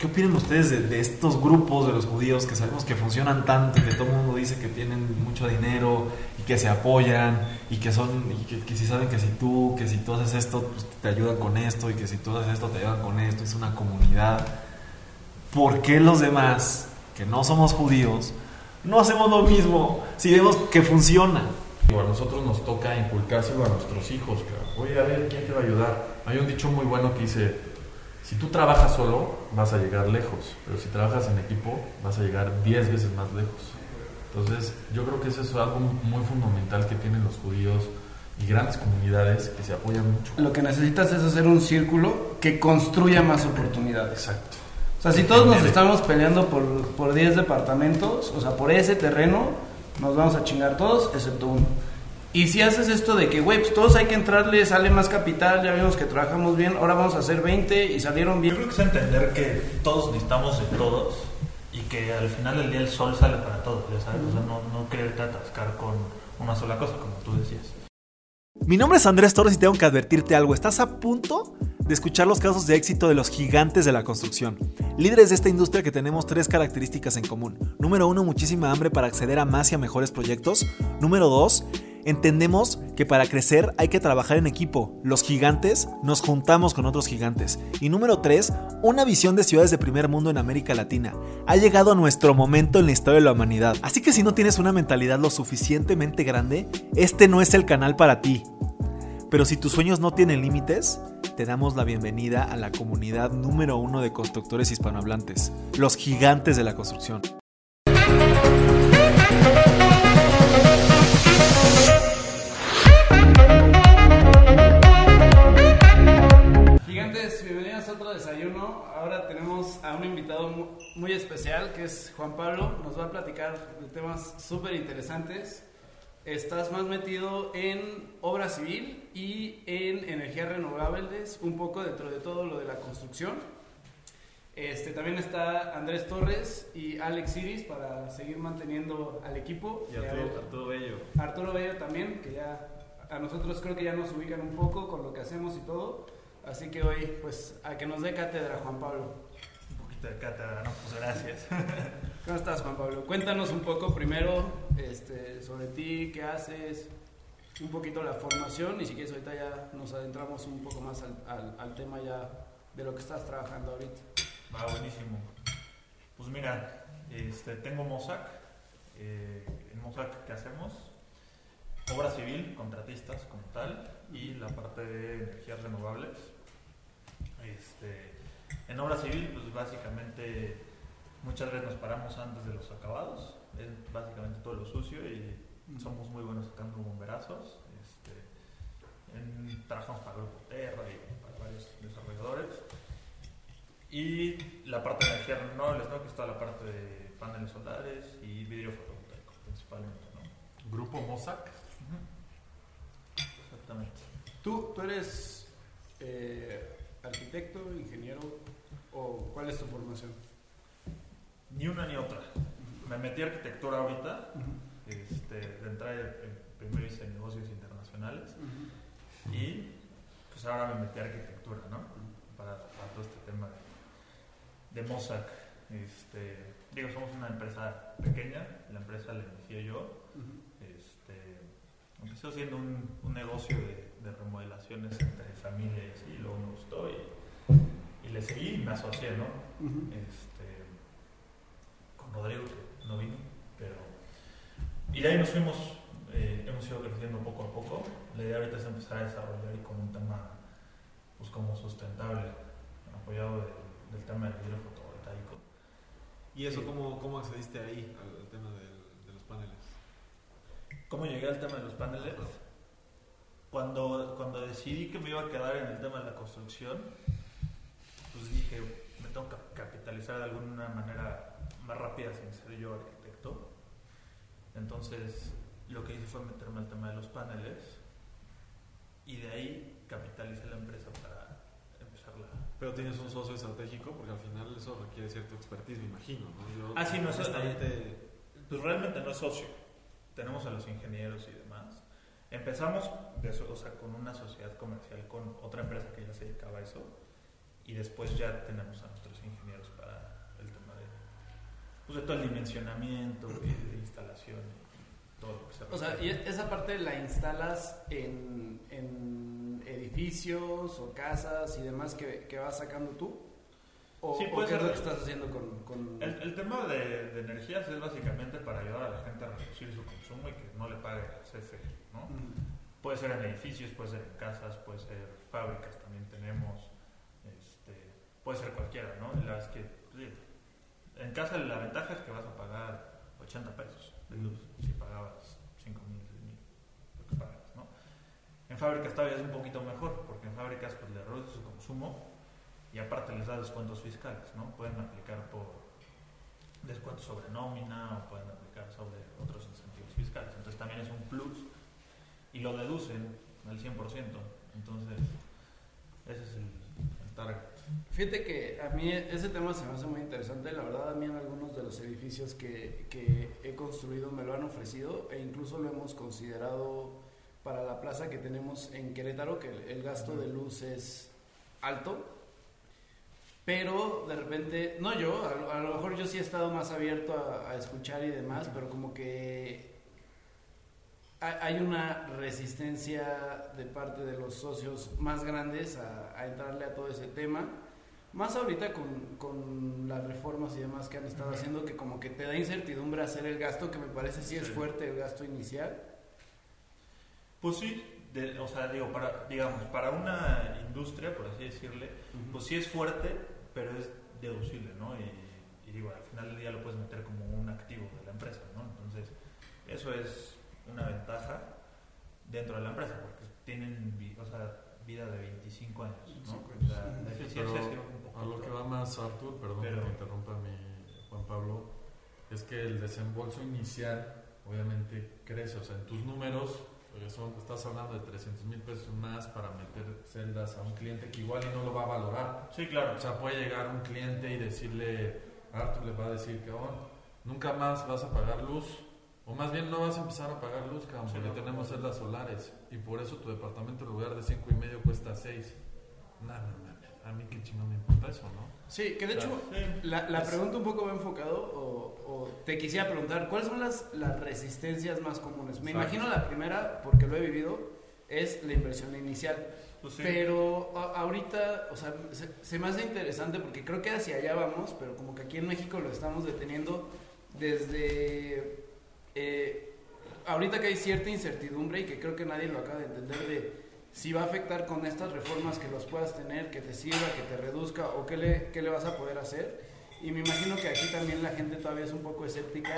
¿Qué opinan ustedes de, de, estos grupos de los judíos que sabemos que funcionan tanto, que todo el mundo dice que tienen mucho dinero y que se apoyan y que son, y que, que, si saben que si tú, que si tú haces esto, pues te ayudan con esto y que si tú haces esto te ayudan con esto, es una comunidad. ¿Por qué los demás, que no somos judíos, no hacemos lo mismo si vemos que funciona? A nosotros nos toca inculcárselo a nuestros hijos. Que, Oye, a ver, ¿quién te va a ayudar? Hay un dicho muy bueno que dice, si tú trabajas solo, vas a llegar lejos, pero si trabajas en equipo, vas a llegar 10 veces más lejos. Entonces, yo creo que eso es algo muy fundamental que tienen los judíos y grandes comunidades que se apoyan mucho. Lo que necesitas es hacer un círculo que construya más oportunidades. Exacto. O sea, si todos nos estamos peleando por, por 10 departamentos, o sea, por ese terreno, nos vamos a chingar todos, excepto uno. Y si haces esto de que, güey, pues todos hay que entrarle, sale más capital, ya vimos que trabajamos bien, ahora vamos a hacer 20 y salieron bien. Yo creo que es entender que todos necesitamos de todos y que al final del día el sol sale para todos, ya sabes, o sea, no, no quererte atascar con una sola cosa, como tú decías. Mi nombre es Andrés Torres y tengo que advertirte algo. Estás a punto de escuchar los casos de éxito de los gigantes de la construcción. Líderes de esta industria que tenemos tres características en común. Número uno, muchísima hambre para acceder a más y a mejores proyectos. Número dos, Entendemos que para crecer hay que trabajar en equipo. Los gigantes nos juntamos con otros gigantes. Y número 3, una visión de ciudades de primer mundo en América Latina. Ha llegado a nuestro momento en la historia de la humanidad. Así que si no tienes una mentalidad lo suficientemente grande, este no es el canal para ti. Pero si tus sueños no tienen límites, te damos la bienvenida a la comunidad número uno de constructores hispanohablantes, los gigantes de la construcción. Muy especial que es Juan Pablo. Nos va a platicar de temas súper interesantes. Estás más metido en obra civil y en energías renovables, un poco dentro de todo lo de la construcción. Este, también está Andrés Torres y Alex Iris para seguir manteniendo al equipo. Y Arturo, Arturo Bello. Arturo Bello también, que ya a nosotros creo que ya nos ubican un poco con lo que hacemos y todo. Así que hoy, pues, a que nos dé cátedra, Juan Pablo. De cátedra, ¿no? Pues gracias. ¿Cómo estás, Juan Pablo? Cuéntanos un poco primero este, sobre ti, qué haces, un poquito la formación y si quieres ahorita ya nos adentramos un poco más al, al, al tema ya de lo que estás trabajando ahorita. Va, buenísimo. Pues mira, este, tengo Mossack. Eh, en Mossack, ¿qué hacemos? Obra civil, contratistas como tal, y la parte de energías renovables. Este, en obra civil, pues básicamente muchas veces nos paramos antes de los acabados, es básicamente todo lo sucio y somos muy buenos sacando bomberazos. Este, en, trabajamos para Grupo Terra y para varios desarrolladores. Y la parte de energías renovables, ¿no? que es toda la parte de paneles solares y vidrio fotovoltaico principalmente. ¿no? Grupo Mossack. Exactamente. ¿Tú, tú eres eh, arquitecto, ingeniero o cuál es tu formación? Ni una ni otra. Me metí a arquitectura ahorita, este, de entrada en- primero hice negocios internacionales y pues ahora me metí a arquitectura, ¿no? Para, para todo este tema de, de Mossack. Este, digo, somos una empresa pequeña, la empresa la inicié yo. Empecé haciendo un, un negocio de, de remodelaciones entre familias y luego me gustó y, y le seguí y me asocié, ¿no? este, con Rodrigo, que no vino, pero... Y de ahí nos fuimos, eh, hemos ido creciendo poco a poco. La idea ahorita es empezar a desarrollar y con un tema, pues como sustentable, apoyado de- del tema del vidrio fotovoltaico. ¿Y eso cómo, cómo accediste ahí al, al tema del- de los paneles? ¿Cómo llegué al tema de los paneles? Cuando, cuando decidí que me iba a quedar en el tema de la construcción, pues dije, me tengo que capitalizar de alguna manera más rápida sin ser yo arquitecto. Entonces, lo que hice fue meterme al tema de los paneles y de ahí capitalicé la empresa para empezarla. Pero tienes un socio estratégico porque al final eso requiere cierto expertise, me imagino. ¿no? Yo, Ah, sí, no, eso- honestamente, Pues realmente no es socio. Tenemos a los ingenieros y demás. Empezamos de so- o sea, con una sociedad comercial con otra empresa que ya se dedicaba a eso. Y después ya tenemos a nuestros ingenieros para pues, de todo el dimensionamiento y de instalación y todo lo que se O sea, y esa parte la instalas en, en edificios o casas y demás que, que vas sacando tú. ¿O, Sí, o puede es ser lo que estás haciendo con...? con- El, el tema de, de energías es básicamente para ayudar a la gente a reducir su consumo y que no le pague a CFE, ¿no? Mm. Puede ser en edificios, puede ser en casas, puede ser fábricas, también tenemos, este, puede ser cualquiera, ¿no? Y la verdad es que, sí, en casa la ventaja es que vas a pagar 80 pesos de luz si pagabas 5 mil, 6 mil, lo que pagas, ¿no? En fábricas todavía es un poquito mejor, porque en fábricas pues le reduce su consumo y aparte les da descuentos fiscales, ¿no? Pueden aplicar por descuentos sobre nómina o pueden aplicar sobre otros incentivos fiscales. Entonces también es un plus y lo deducen al 100%. Entonces, ese es el, el target. Fíjate que a mí ese tema se me hace muy interesante. La verdad, a mí en algunos de los edificios que, que he construido me lo han ofrecido e incluso lo hemos considerado para la plaza que tenemos en Querétaro, que el, el gasto de luz es alto. Pero de repente, no yo, a, lo- a lo mejor yo sí he estado más abierto a, a escuchar y demás, pero como que hay una resistencia de parte de los socios más grandes a, a entrarle a todo ese tema. Más ahorita con, con las reformas y demás que han estado Ujú. haciendo, que como que te da incertidumbre hacer el gasto, que me parece sí es Sí. fuerte el gasto inicial. Pues sí, de- o sea, digo, para, digamos, para una industria, por así decirle, pues sí es fuerte, pero es deducible, ¿no? Y, y digo, al final del día lo puedes meter como un activo de la empresa, ¿no? Entonces, eso es una ventaja dentro de la empresa, porque tienen o sea, vida de 25 años, ¿no? 25 O sea, años. la Sí, eficiencia pero sí un poco a lo que va más Artur, perdón Pero- que me interrumpa mi Juan Pablo, es que el desembolso inicial obviamente crece, o sea, en tus números eh, son, estás hablando de 300 mil pesos más para meter celdas a un cliente que igual y no lo va a valorar. Sí, claro. O sea, puede llegar un cliente y decirle, Artur le va a decir, cabrón, nunca más vas a pagar luz. O más bien no vas a empezar a pagar luz, cabrón, Sí, porque no. tenemos celdas solares. Y por eso tu departamento en lugar de cinco y medio cuesta 6. No, no, no, a mí qué chingón me importa eso, ¿no? Sí, que de hecho, Sí. la, la pregunta un poco va enfocado, o, o te quisiera preguntar, ¿cuáles son las, las resistencias más comunes? Me Exacto. imagino la primera, porque lo he vivido, es la inversión inicial. Pues sí. Pero a- ahorita, o sea, se, se me hace interesante porque creo que hacia allá vamos, pero como que aquí en México lo estamos deteniendo desde... eh, ahorita que hay cierta incertidumbre y que creo que nadie lo acaba de entender de si va a afectar con estas reformas que los puedas tener, que te sirva, que te reduzca o qué le, qué le vas a poder hacer. Y me imagino que aquí también la gente todavía es un poco escéptica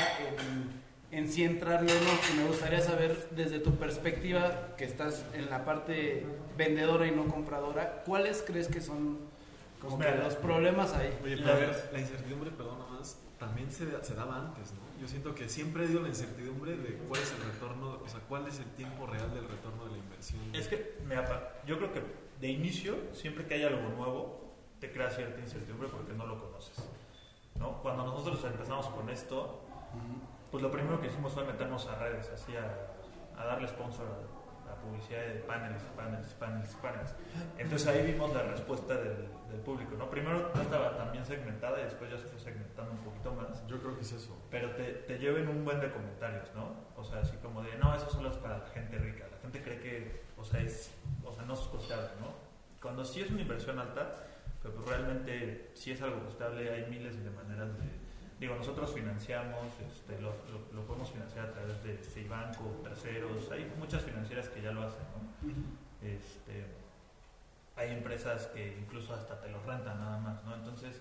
en, en si entrarle o no. Y me gustaría saber desde tu perspectiva, que estás en la parte vendedora y no compradora, ¿cuáles crees que son como Pues que mira, los problemas ahí? Oye, La pero ver- la incertidumbre, perdón, nomás, también se, se daba antes, ¿no? Yo siento que siempre dio la incertidumbre de cuál es el retorno, o sea, cuál es el tiempo real del retorno de la Es que, pa- yo creo que de inicio, siempre que hay algo nuevo, te crea cierta incertidumbre porque no lo conoces. ¿no? Cuando nosotros empezamos con esto, pues lo primero que hicimos fue meternos a redes, así a, a darle sponsor a, a publicidad de paneles, paneles, paneles, paneles. Entonces ahí vimos la respuesta del, del público. ¿no? Primero no estaba tan bien segmentada y después ya se fue segmentando un poquito más Yo creo que es eso. pero te, te lleven un buen de comentarios, ¿no? O sea, así como de, no, eso solo es para la gente rica. La gente cree que, o sea, es, o sea, no es costeable, ¿no? Cuando sí es una inversión alta, pero pues realmente si es algo costeable, hay miles de maneras de... Digo, nosotros financiamos, este, lo, lo, lo podemos financiar a través de Ceibanco, terceros, hay muchas financieras que ya lo hacen, ¿no? Este, hay empresas que incluso hasta te lo rentan nada más, ¿no? Entonces,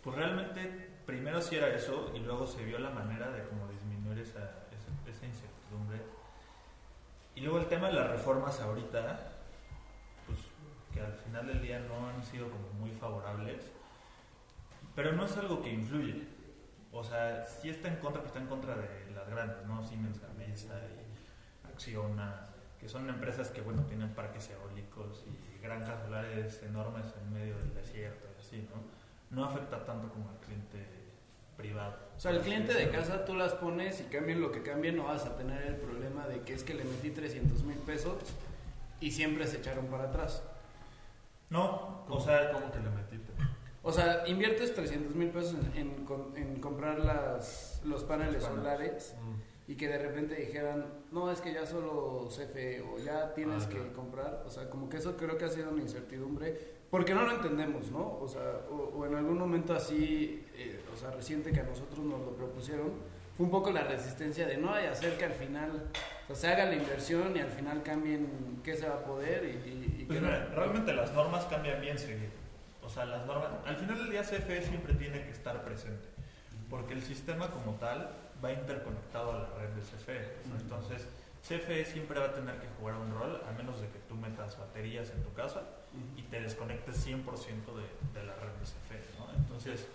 pues realmente primero sí era eso y luego se vio la manera de como disminuir esa, esa, esa incertidumbre. Y luego el tema de las reformas ahorita, pues que al final del día no han sido como muy favorables, pero no es algo que influye. O sea, sí está en contra, pero está en contra de las grandes, ¿no? Siemens Gamesa y Acciona, que son empresas que, bueno, tienen parques eólicos y granjas solares enormes en medio del desierto y así, ¿no? No afecta tanto como al cliente privado. O sea, el cliente de casa tú las pones y cambien lo que cambien, no vas a tener el problema de que es que le metí 300 mil pesos y siempre se echaron para atrás. No, o ¿Cómo, sea, ¿cómo que le metiste? O sea, inviertes 300 mil pesos en, en en comprar las, los paneles Los paneles. solares Mm. y que de repente dijeran, no, es que ya solo CFE o ya tienes que comprar. O sea, como que eso creo que ha sido una incertidumbre porque no lo entendemos, ¿no? O sea, o, o en algún momento así, eh, o sea, reciente que a nosotros nos lo propusieron, fue un poco la resistencia de no vaya a ser que al final o sea, se haga la inversión y al final cambien qué se va a poder y, y- y Pues qué mira, no. realmente las normas cambian bien seguido. O sea, las normas, al final del día CFE siempre tiene que estar presente, porque el sistema como tal va interconectado a la red de CFE. O sea, Ujú. Entonces, CFE siempre va a tener que jugar un rol, a menos de que tú metas baterías en tu casa y te desconectes 100% de, de la red de CFE. ¿no? Entonces,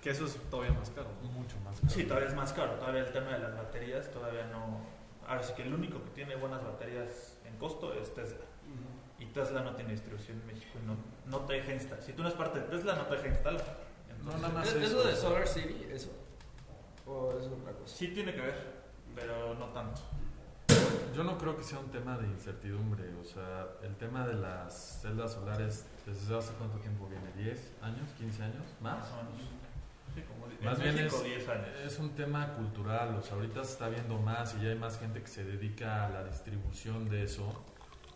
Que eso es todavía más caro. Mucho más caro. sí, todavía es más caro. Todavía el tema de las baterías todavía no... Ahora sí que el único que tiene buenas baterías en costo es Tesla. Y Tesla no tiene distribución en México y no, no te deja instalar. Si tú no eres parte de Tesla, no te deja instalar. No, nada más ¿Es- eso. ¿Eso de Solar City? ¿Eso? ¿O es otra cosa? Sí tiene que ver, pero no tanto. Yo no creo que sea un tema de incertidumbre. O sea, el tema de las celdas solares, ¿desde hace cuánto tiempo viene? ¿10 años? ¿15 años? ¿Más? Más o menos. Sí, como Más en bien México, es- 10 años. Es un tema cultural, o sea, ahorita se está viendo más y ya hay más gente que se dedica a la distribución de eso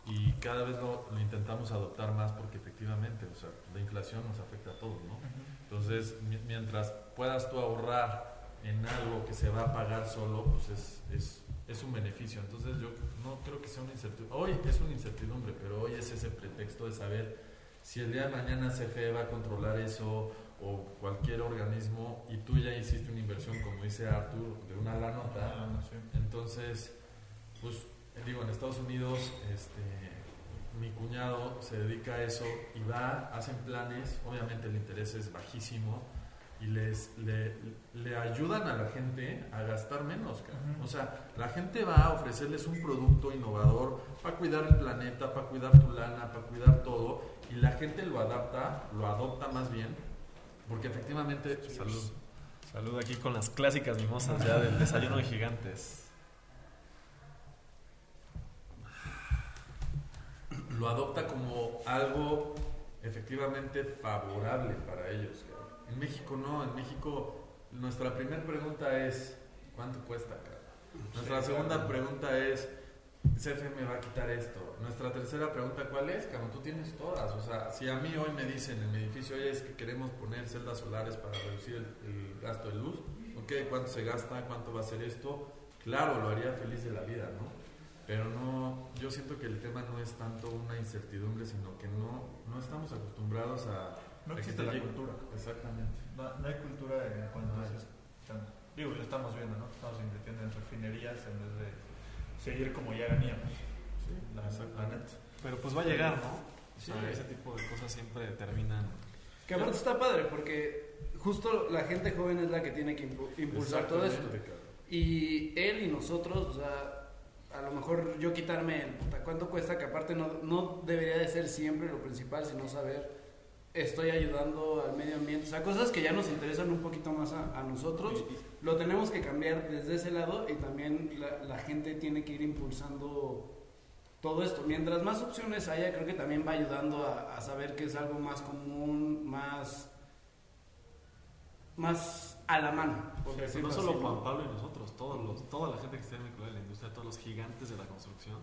y cada vez lo, lo intentamos adoptar más porque efectivamente, o sea, la inflación nos afecta a todos, ¿no? Entonces, mi- mientras puedas tú ahorrar en algo que se va a pagar solo, pues es, es, es un beneficio. Entonces, yo no creo que sea una incertidumbre. Hoy es una incertidumbre, pero hoy es ese pretexto de saber si el día de mañana CFE va a controlar eso o cualquier organismo y tú ya hiciste una inversión, como dice Arthur, de una la nota. Ah. Entonces, pues digo, en Estados Unidos, este, mi cuñado se dedica a eso y va, hacen planes, obviamente el interés es bajísimo y les le, le ayudan a la gente a gastar menos. O sea, la gente va a ofrecerles un producto innovador para cuidar el planeta, para cuidar tu lana, para cuidar todo y la gente lo adapta, lo adopta más bien, porque efectivamente, salud. Salud aquí con las clásicas mimosas ya del desayuno de gigantes. Lo adopta como algo efectivamente favorable para ellos. cabrón. En México no, en México nuestra primera pregunta es ¿cuánto cuesta? cabrón? Nuestra Sí, segunda claro. pregunta es CFE me va a quitar esto. Nuestra tercera pregunta ¿cuál es? Cabrón, tú tienes todas. O sea, si a mí hoy me dicen en mi edificio, oye, es que queremos poner celdas solares para reducir el, el gasto de luz, ok, ¿cuánto se gasta? ¿Cuánto va a ser esto? Claro, lo haría feliz de la vida, ¿no? Pero no, yo siento que el tema no es tanto una incertidumbre, sino que no, no estamos acostumbrados a... No existe te la llegue- cultura. Exactamente. No, no hay cultura en cuanto No a tema. Digo, lo estamos viendo, ¿no? Estamos invirtiendo en refinerías en vez de seguir como ya veníamos. Sí, La, la exactamente. neta. Pero pues va a llegar, ¿no? O Sí. sea, ese tipo de cosas siempre terminan. Que aparte está padre porque justo la gente joven es la que tiene que impu- impulsar todo esto. Y él y nosotros, o sea, a lo mejor yo quitarme el puta, cuánto cuesta, que aparte no, no debería de ser siempre lo principal, sino saber estoy ayudando al medio ambiente, o sea, cosas que ya nos interesan un poquito más a, a nosotros, lo tenemos que cambiar desde ese lado y también la, la gente tiene que ir impulsando todo esto. Mientras más opciones haya, creo que también va ayudando a, a saber que es algo más común, más, más a la mano. por Sí, no solo así. Juan Pablo y nosotros, todos los, toda la gente que esté vinculada a la industria, todos los gigantes de la construcción,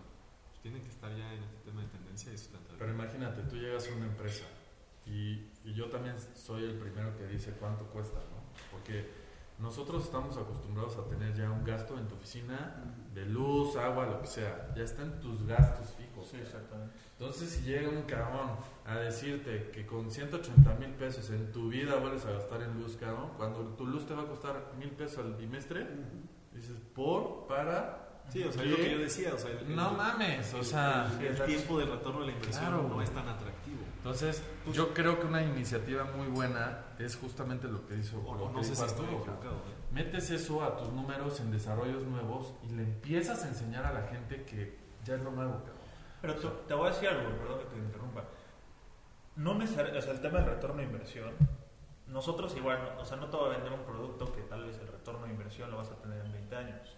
pues, tienen que estar ya en este tema de tendencia y sustentabilidad. Pero imagínate, tú llegas a una empresa y, y yo también soy el primero que dice cuánto cuesta, ¿no? Porque nosotros estamos acostumbrados a tener ya un gasto en tu oficina de luz, agua, lo que sea. Ya están tus gastos fijos. Sí, exactamente. Entonces, si llega un cabrón a decirte que con 180 mil pesos en tu vida vuelves a gastar en luz, cabrón, cuando tu luz te va a costar mil pesos al bimestre, dices, ¿por? ¿Para? Sí, o sea, ¿Qué? es lo que yo decía, o sea, el, No el- mames, o el- sea... el, el tiempo del retorno de la inversión Claro, no es tan atractivo. Entonces, yo creo que una iniciativa muy buena es justamente lo que hizo, O, lo o que no sé si estoy equivocado. ¿eh? Metes eso a tus números en desarrollos nuevos y le empiezas a enseñar a la gente que ya es lo nuevo, cabrón. Pero te, te voy a decir algo, perdón que te interrumpa. No necesariamente, o sea, el tema del retorno de inversión, nosotros igual, no- o sea, no te va a vender un producto que tal vez el retorno de inversión lo vas a tener en 20 años.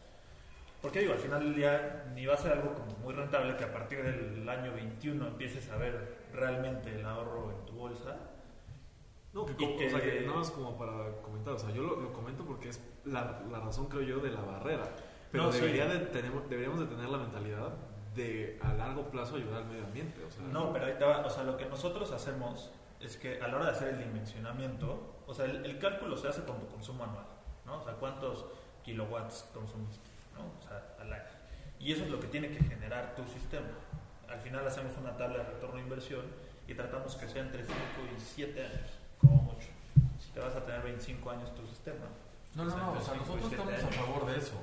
Porque digo, al final del día ni va a ser algo como muy rentable que a partir del año 21 empieces a ver realmente el ahorro en tu bolsa. No, que, como- que- o sea, que nada más como para comentar, o sea, yo lo, lo comento porque es la, la razón, creo yo, de la barrera. Pero No, sí. debería de deberíamos de tener la mentalidad de a largo plazo ayudar al medio ambiente. O sea, No, pero ahí te va. O sea, lo que nosotros hacemos es que a la hora de hacer el dimensionamiento, o sea, el, el cálculo se hace con tu consumo anual, ¿no? O sea, cuántos kilowatts consumiste, ¿no? O sea, al año. Y eso es lo que tiene que generar tu sistema. Al final hacemos una tabla de retorno de inversión y tratamos que sea entre 5 y 7 años, como mucho. Si te vas a tener 25 años tu sistema. No, no, no, o sea, nosotros estamos a años. favor de eso.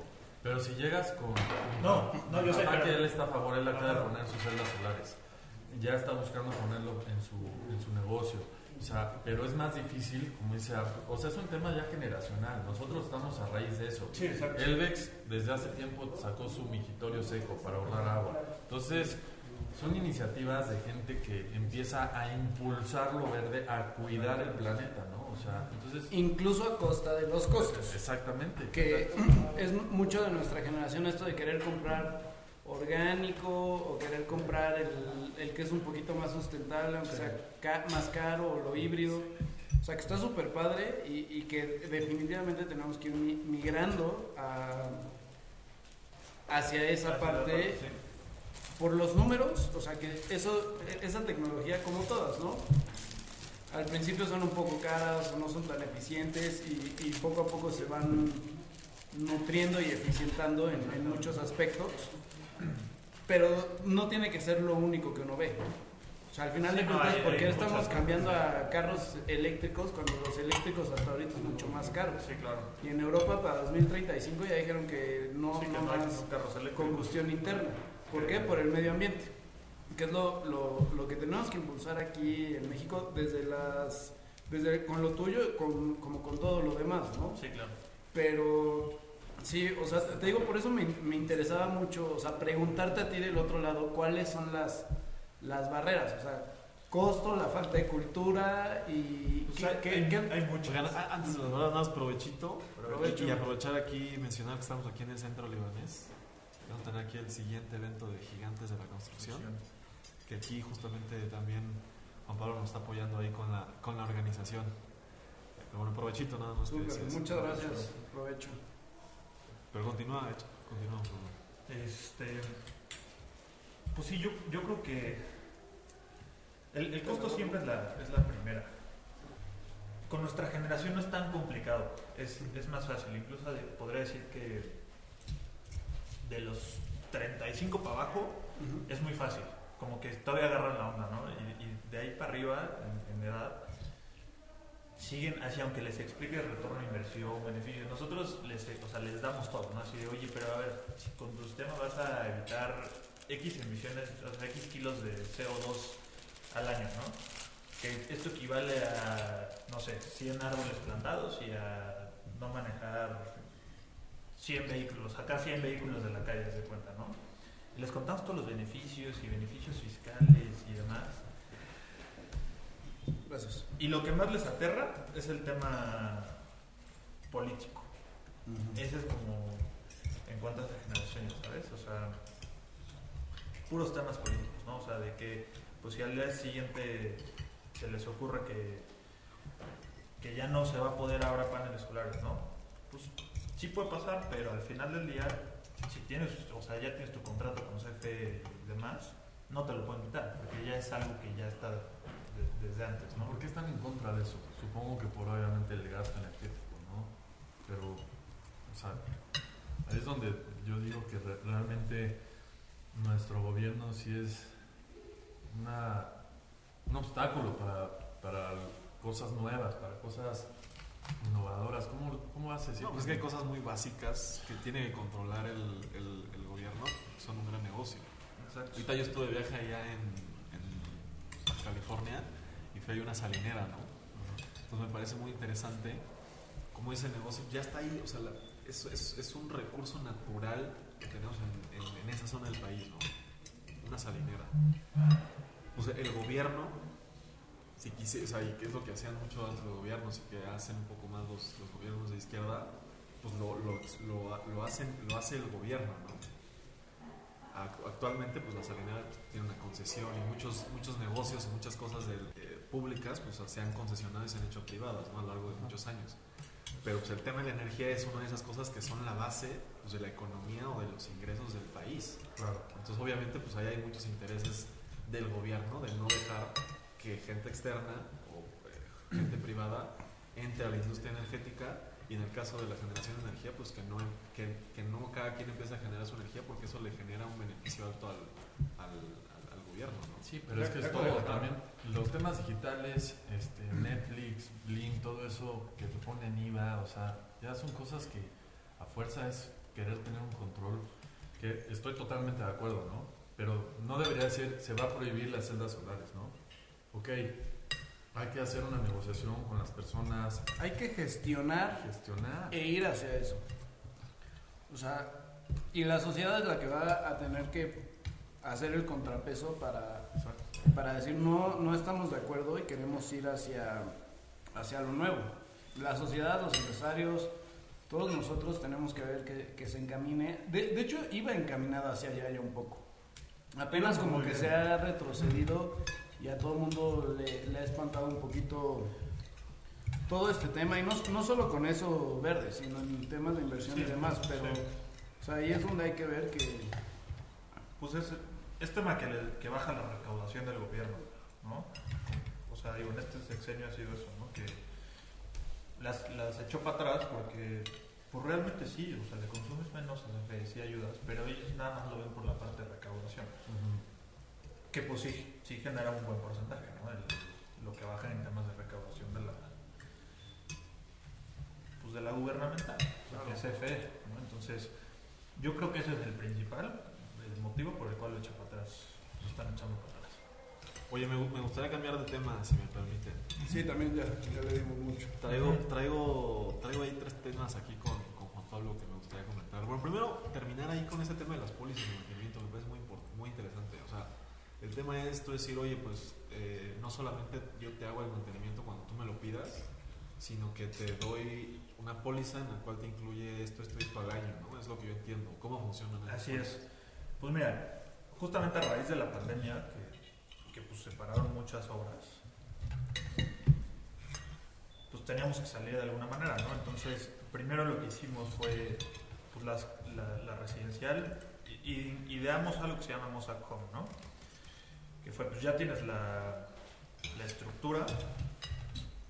Pero si llegas con. No, no, yo sé, pero- que él está a favor, él acaba de poner sus celdas solares. Ya está buscando ponerlo en su, en su negocio. O sea, pero es más difícil, como dice Arthur. O sea, es un tema ya generacional. Nosotros estamos a raíz de eso. Sí, exacto. Elvex desde hace tiempo sacó su migitorio seco para ahorrar agua. Entonces, son iniciativas de gente que empieza a impulsar lo verde, a cuidar el planeta, ¿no? O sea, entonces... Incluso a costa de los costos. Exactamente. Que es mucho de nuestra generación esto de querer comprar orgánico o querer comprar el, el que es un poquito más sustentable, aunque sea ca- más caro o lo híbrido. O sea, que está súper padre y, y que definitivamente tenemos que ir mi- migrando a- hacia esa parte por los números, o sea que eso, esa tecnología como todas, ¿no? Al principio son un poco caras o no son tan eficientes y, y poco a poco se van nutriendo y eficientando en, en muchos aspectos, pero no tiene que ser lo único que uno ve. O sea, al final Sí, de no, cuentas, hay- ¿por hay qué estamos cambiando a carros eléctricos cuando los eléctricos hasta ahorita es mucho más caros? Sí, claro. Y en Europa para 2035 ya dijeron que no, Sí, que no no hay más carros combustión interna. ¿Por qué? Por el medio ambiente. Que es lo, lo, lo que tenemos que impulsar aquí en México desde las. Desde con lo tuyo, con, como con todo lo demás, ¿no? Sí, claro. Pero sí, o sea, te digo, por eso me, me interesaba mucho, o sea, preguntarte a ti del otro lado cuáles son las, las barreras, o sea, costo, la falta de cultura y... O sea, ¿qué- hay, qué- hay. Oigan, antes de las verdad, nada más provechito. Provecho. Y aprovechar aquí y mencionar que estamos aquí en el centro libanés. Vamos a tener aquí el siguiente evento de Gigantes de la Construcción. Que aquí justamente también Juan Pablo nos está apoyando ahí con la, con la organización. Pero bueno, provechito nada más. que decías. muchas gracias, provecho. Pero continúa, hecho, continúa. Este, pues sí, yo, yo creo que el, el costo siempre es la, es la primera. Con nuestra generación no es tan complicado, es, es más fácil. Incluso de- podría decir que de los 35 para abajo es muy fácil. Como que todavía agarran la onda, ¿no? Y, de ahí para arriba, en, edad, siguen así, aunque les explique el retorno de inversión, beneficios. Nosotros les, o sea, les damos todo, ¿no? Así de, oye, pero a ver, con tu sistema vas a evitar X emisiones, o sea, X kilos de CO2 al año, ¿no? Que esto equivale a, no sé, 100 árboles plantados y a no manejar 100 vehículos, sacar 100 vehículos de la calle, se cuenta, ¿no? Les contamos todos los beneficios y beneficios fiscales y demás. Gracias. Y lo que más les aterra es el tema político. Ese es como en cuanto a generaciones, ¿sabes? O sea, puros temas políticos, ¿no? O sea, de que, pues si al día siguiente se les ocurre que, que ya no se va a poder ahora paneles solares, ¿no? Pues sí puede pasar, pero al final del día, si tienes, o sea, ya tienes tu contrato con CFE y demás, no te lo pueden quitar, porque ya es algo que ya está de- desde antes, ¿no? ¿Por qué están en contra de eso? Supongo que por obviamente el gasto energético, ¿no? Pero, o sea, ahí es donde yo digo que re- realmente nuestro gobierno sí es una, un obstáculo para, para cosas nuevas, para cosas innovadoras. ¿Cómo, cómo haces? No, pues es que hay cosas muy básicas que tiene que controlar el, el- el gobierno, que son un gran negocio. Exacto. Ahorita yo estuve de viaje allá en, en California y fue ahí una salinera, ¿no? Entonces me parece muy interesante cómo ese negocio ya está ahí, o sea, la- es, es- es un recurso natural que tenemos en, en- en esa zona del país, ¿no? Una salinera. O sea, el gobierno, si quise, o sea, y que es lo que hacían muchos otros gobiernos y que hacen un poco más los, los gobiernos de izquierda, pues lo, lo, lo, lo hacen, lo hace el gobierno, ¿no? Ac- Actualmente, pues la salinera pues, tiene una concesión y muchos, muchos negocios y muchas cosas eh, públicas pues se han concesionado y se han hecho privadas ¿no? a lo largo de muchos años. Pero pues, el tema de la energía es una de esas cosas que son la base pues, de la economía o de los ingresos del país. Claro. Entonces obviamente pues ahí hay muchos intereses del gobierno de no dejar que gente externa o eh, gente privada entre a la industria energética y en el caso de la generación de energía pues que no, que, que no cada quien empiece a generar su energía porque eso le genera un beneficio alto al, al, al- al gobierno. ¿no? Sí, pero es que es todo también. Los temas digitales, este, Netflix, Blink, todo eso que te ponen IVA, o sea, ya son cosas que a fuerza es querer tener un control. Que estoy totalmente de acuerdo, ¿no? Pero no debería ser, se va a prohibir las celdas solares, ¿no? Ok, hay que hacer una negociación con las personas, Hay que gestionar gestionar. e ir hacia eso. O sea, y la sociedad es la que va a tener que hacer el contrapeso para, Exacto. para decir no, no estamos de acuerdo y queremos ir hacia, hacia lo nuevo. La sociedad, los empresarios, todos nosotros tenemos que ver que, que se encamine. De, de hecho, iba encaminada hacia allá ya un poco. Apenas como que bien. se ha retrocedido y a todo el mundo le, le ha espantado un poquito todo este tema. Y no, no solo con eso verde, sino en temas de inversión y demás. Pero sí. o sea, ahí es donde hay que ver que... Pues es, es tema que, le- que baja la recaudación del gobierno, ¿no? O sea, digo, en este sexenio ha sido eso, ¿no? Que las, las echó para atrás porque, pues realmente sí, o sea, le consumes menos CFE, sí ayudas, pero ellos nada más lo ven por la parte de recaudación, que pues sí, sí genera un buen porcentaje, ¿no? El- lo que baja en temas de recaudación de la, pues de la gubernamental, que es CFE, ¿no? Entonces, yo creo que ese es el principal, el motivo por el cual lo echa para atrás, lo están echando para atrás. Oye, me, gu- me gustaría cambiar de tema, si me permite. Sí, también ya, ya le dimos mucho. Traigo, traigo, traigo ahí tres temas aquí con, con Juan Pablo que me gustaría comentar. Bueno, primero terminar ahí con este tema de las pólizas de mantenimiento, me parece muy, import- muy interesante. O sea, el tema es tú decir, oye, pues eh, no solamente yo te hago el mantenimiento cuando tú me lo pidas, sino que te doy una póliza en la cual te incluye esto, esto esto al año, ¿no? Es lo que yo entiendo. ¿Cómo funcionan esas Así es. Pues mira, justamente a raíz de la pandemia, que, pues separaron muchas obras, pues teníamos que salir de alguna manera, ¿no? Entonces, primero lo que hicimos fue pues la, residencial y, y ideamos algo que se llama Mosaic ¿no? Que fue, pues ya tienes la, la estructura,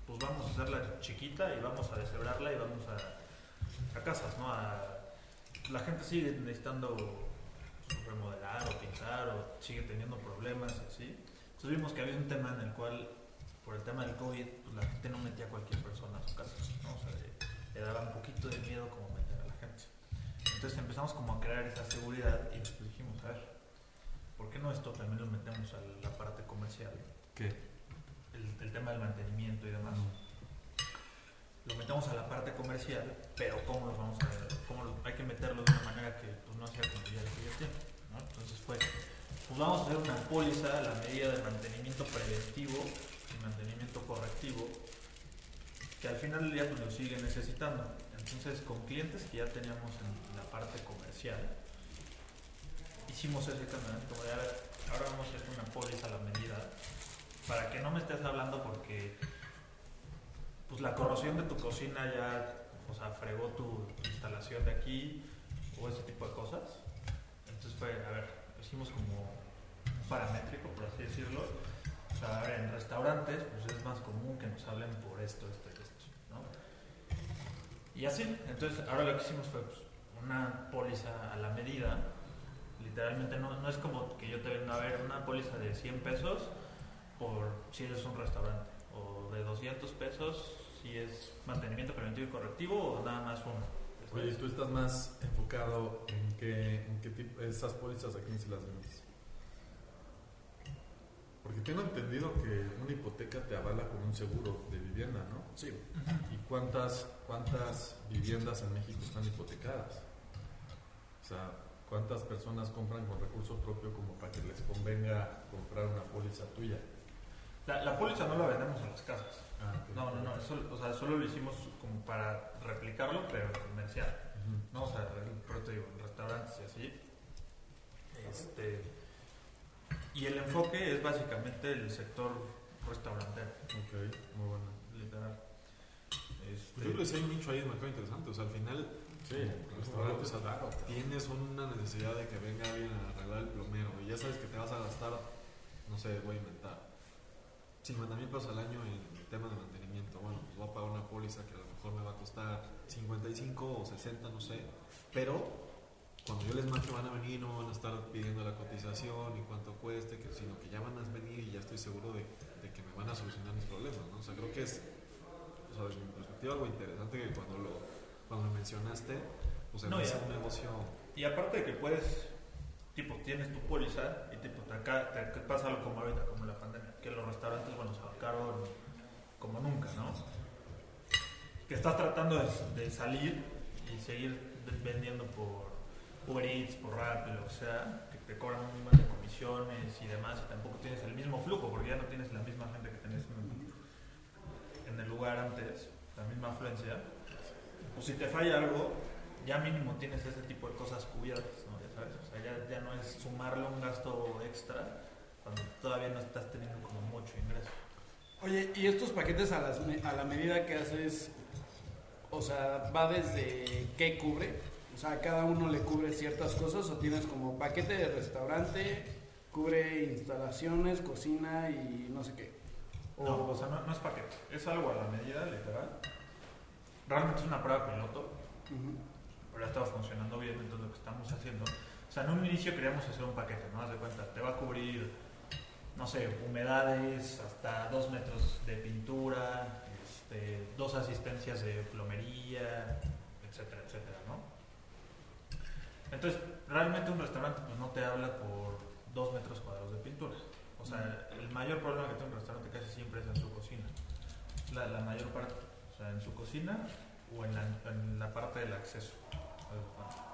pues vamos a hacerla chiquita y vamos a deshebrarla y vamos a, a casas, ¿no? A- la gente sigue necesitando pues, remodelar o pintar o sigue teniendo problemas y así. Entonces vimos que había un tema en el cual, por el tema del COVID, pues, la gente no metía a cualquier persona a su casa, ¿no? O sea, le, daba un poquito de miedo como meter a la gente. Entonces empezamos como a crear esa seguridad y después dijimos, a ver, ¿por qué no esto también lo metemos a la parte comercial? ¿Qué? El, el tema del mantenimiento y demás. Lo metemos a la parte comercial, pero ¿cómo lo vamos a cómo lo- hay que meterlo de una manera que pues, no sea como ya el que ya tiene, ¿no? Entonces fue, pues vamos a hacer una póliza a la medida de mantenimiento preventivo y mantenimiento correctivo, que al final del día pues, lo sigue necesitando. Entonces con clientes que ya teníamos en la parte comercial, hicimos ese cambio, como de, a ver, ahora vamos a hacer una póliza a la medida para que no me estés hablando porque pues la corrosión de tu cocina ya, o sea, fregó tu instalación de aquí o ese tipo de cosas. Entonces fue, a ver, hicimos como paramétrico, por así decirlo. O sea, a ver, en restaurantes, pues es más común que nos hablen por esto, esto y esto, ¿no? Y así, entonces ahora lo que hicimos fue pues, una póliza a la medida. Literalmente no, no es como que yo te venga a ver una póliza de 100 pesos por si eres un restaurante o de 200 pesos si es mantenimiento preventivo y correctivo o nada más uno. Oye, tú estás más enfocado en qué, en qué tipo, esas pólizas a quién se las vendes. Porque tengo entendido que una hipoteca te avala con un seguro de vivienda, ¿no? Sí. ¿Y cuántas, cuántas viviendas en México están hipotecadas? O sea, ¿cuántas personas compran con recurso propio como para que les convenga comprar una póliza tuya? La, la póliza no la vendemos a las casas. Ah. No, no, no, eso, o sea, solo lo hicimos como para replicarlo, pero comercial. No, o sea, pero te digo, en restaurantes y así. Este, y el enfoque es básicamente el sector restaurantero, Ok, muy bueno. literal. Este, Yo creo que sí hay un nicho ahí de mercado interesante. O sea, al final, Sí, restaurante, o sea, claro. tienes una necesidad de que venga alguien a arreglar el plomero y ya sabes que te vas a gastar, no sé, voy a inventar, 50 mil pesos al año en tema de mantenimiento. Bueno, pues voy a pagar una póliza que a lo mejor me va a costar 55 o 60, no sé, pero cuando yo les marque van a venir, no van a estar pidiendo la cotización y cuánto cueste, que, sino que ya van a venir y ya estoy seguro de, de que me van a solucionar mis problemas, ¿no? O sea, creo que es, o sea, desde mi perspectiva, algo interesante que cuando lo, cuando mencionaste, pues se No, hace un negocio... Y aparte de que puedes, tipo, tienes tu póliza y tipo, te, acá, te, pasa algo como ahorita, como la pandemia, que los restaurantes, bueno, se ahorcaron como nunca, ¿no? Que estás tratando de, de salir y seguir vendiendo por Uber Eats, por Rappi, lo que sea, que te cobran un montón de comisiones y demás, y tampoco tienes el mismo flujo, porque ya no tienes la misma gente que tenías en, en el lugar antes, la misma afluencia. Pues si te falla algo, ya mínimo tienes ese tipo de cosas cubiertas, ¿no? Ya sabes, o sea, ya, ya no es sumarle un gasto extra cuando todavía no estás teniendo como mucho ingreso. Oye, ¿y estos paquetes a, las a la medida que haces, o sea, va desde qué cubre? O sea, cada uno le cubre ciertas cosas o tienes como paquete de restaurante, cubre instalaciones, cocina y no sé qué. No, o sea, no, no es paquete, es algo a la medida, literal. Realmente es una prueba piloto, pero ya estaba funcionando bien, entonces lo que estamos haciendo. O sea, en un inicio queríamos hacer un paquete, ¿no? Haz de cuenta, te va a cubrir, no sé, humedades, hasta dos metros de pintura, este, dos asistencias de plomería, etcétera, etcétera, ¿no? Entonces, realmente un restaurante pues, no te habla por dos metros cuadrados de pintura. O sea, el mayor problema que tiene un restaurante casi siempre es en su cocina. La, la mayor parte. O sea, en su cocina o en la, en la parte del acceso.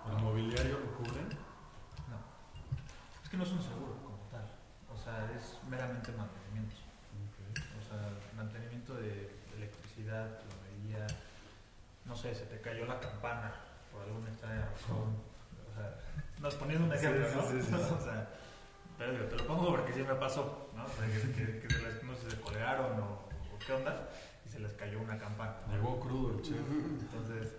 ¿El mobiliario lo cubren? No. Es que no es un seguro como tal. O sea, es meramente mantenimiento. O sea, mantenimiento de electricidad, plomería. No sé, se te cayó la campana por alguna extraña razón. O sea, nos poniendo un ejemplo, ¿no? sí, sí, sí. o sea, pero digo, te lo pongo porque sí me pasó, ¿no? O sea, que, que- que se les- no sé, se colgaron o qué onda y se les cayó una campana. Llegó crudo el chef. Entonces,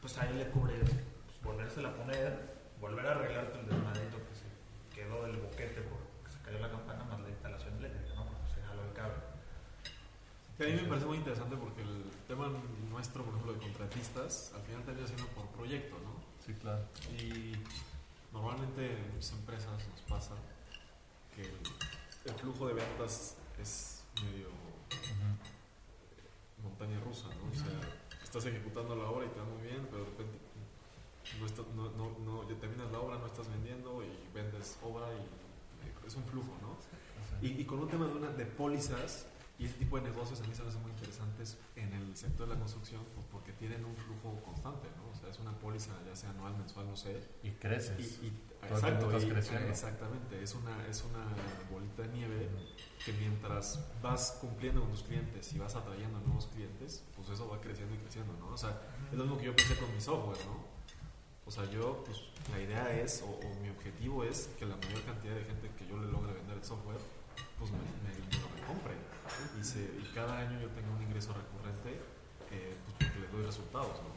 pues ahí le cubre pues, volvérsela a poner, volver a arreglarte el desmadrito que se quedó del boquete porque se cayó la campana más la instalación eléctrica, ¿no? Porque se jaló el cable. Que a mí me parece muy interesante porque el tema nuestro, por ejemplo, de contratistas, al final termina siendo por proyecto, ¿no? Sí, claro. Y normalmente en muchas empresas nos pasa que el, el flujo de ventas es medio montaña rusa, ¿no? O sea, estás ejecutando la obra y te va muy bien, pero de repente no, estás- no, no, no, ya terminas la obra, no estás vendiendo y vendes obra y es un flujo, ¿no? Y, y con un tema de, una, de pólizas y ese tipo de negocios a mí se me hacen muy interesantes en el sector de la construcción pues, porque tienen un flujo constante, ¿no? O es una póliza ya sea anual, mensual, no sé. Y creces. Y, y- tiempo estás creciendo. exactamente, es una, es una bolita de nieve que mientras vas cumpliendo con tus clientes y vas atrayendo nuevos clientes, pues eso va creciendo y creciendo, ¿no? O sea, es lo mismo que yo pensé con mi software, ¿no? O sea, yo, pues la idea es, o, o mi objetivo es que la mayor cantidad de gente que yo le logre vender el software, pues me, me, me compre. Y, se, y cada año yo tenga un ingreso recurrente, eh, pues porque le doy resultados, ¿no?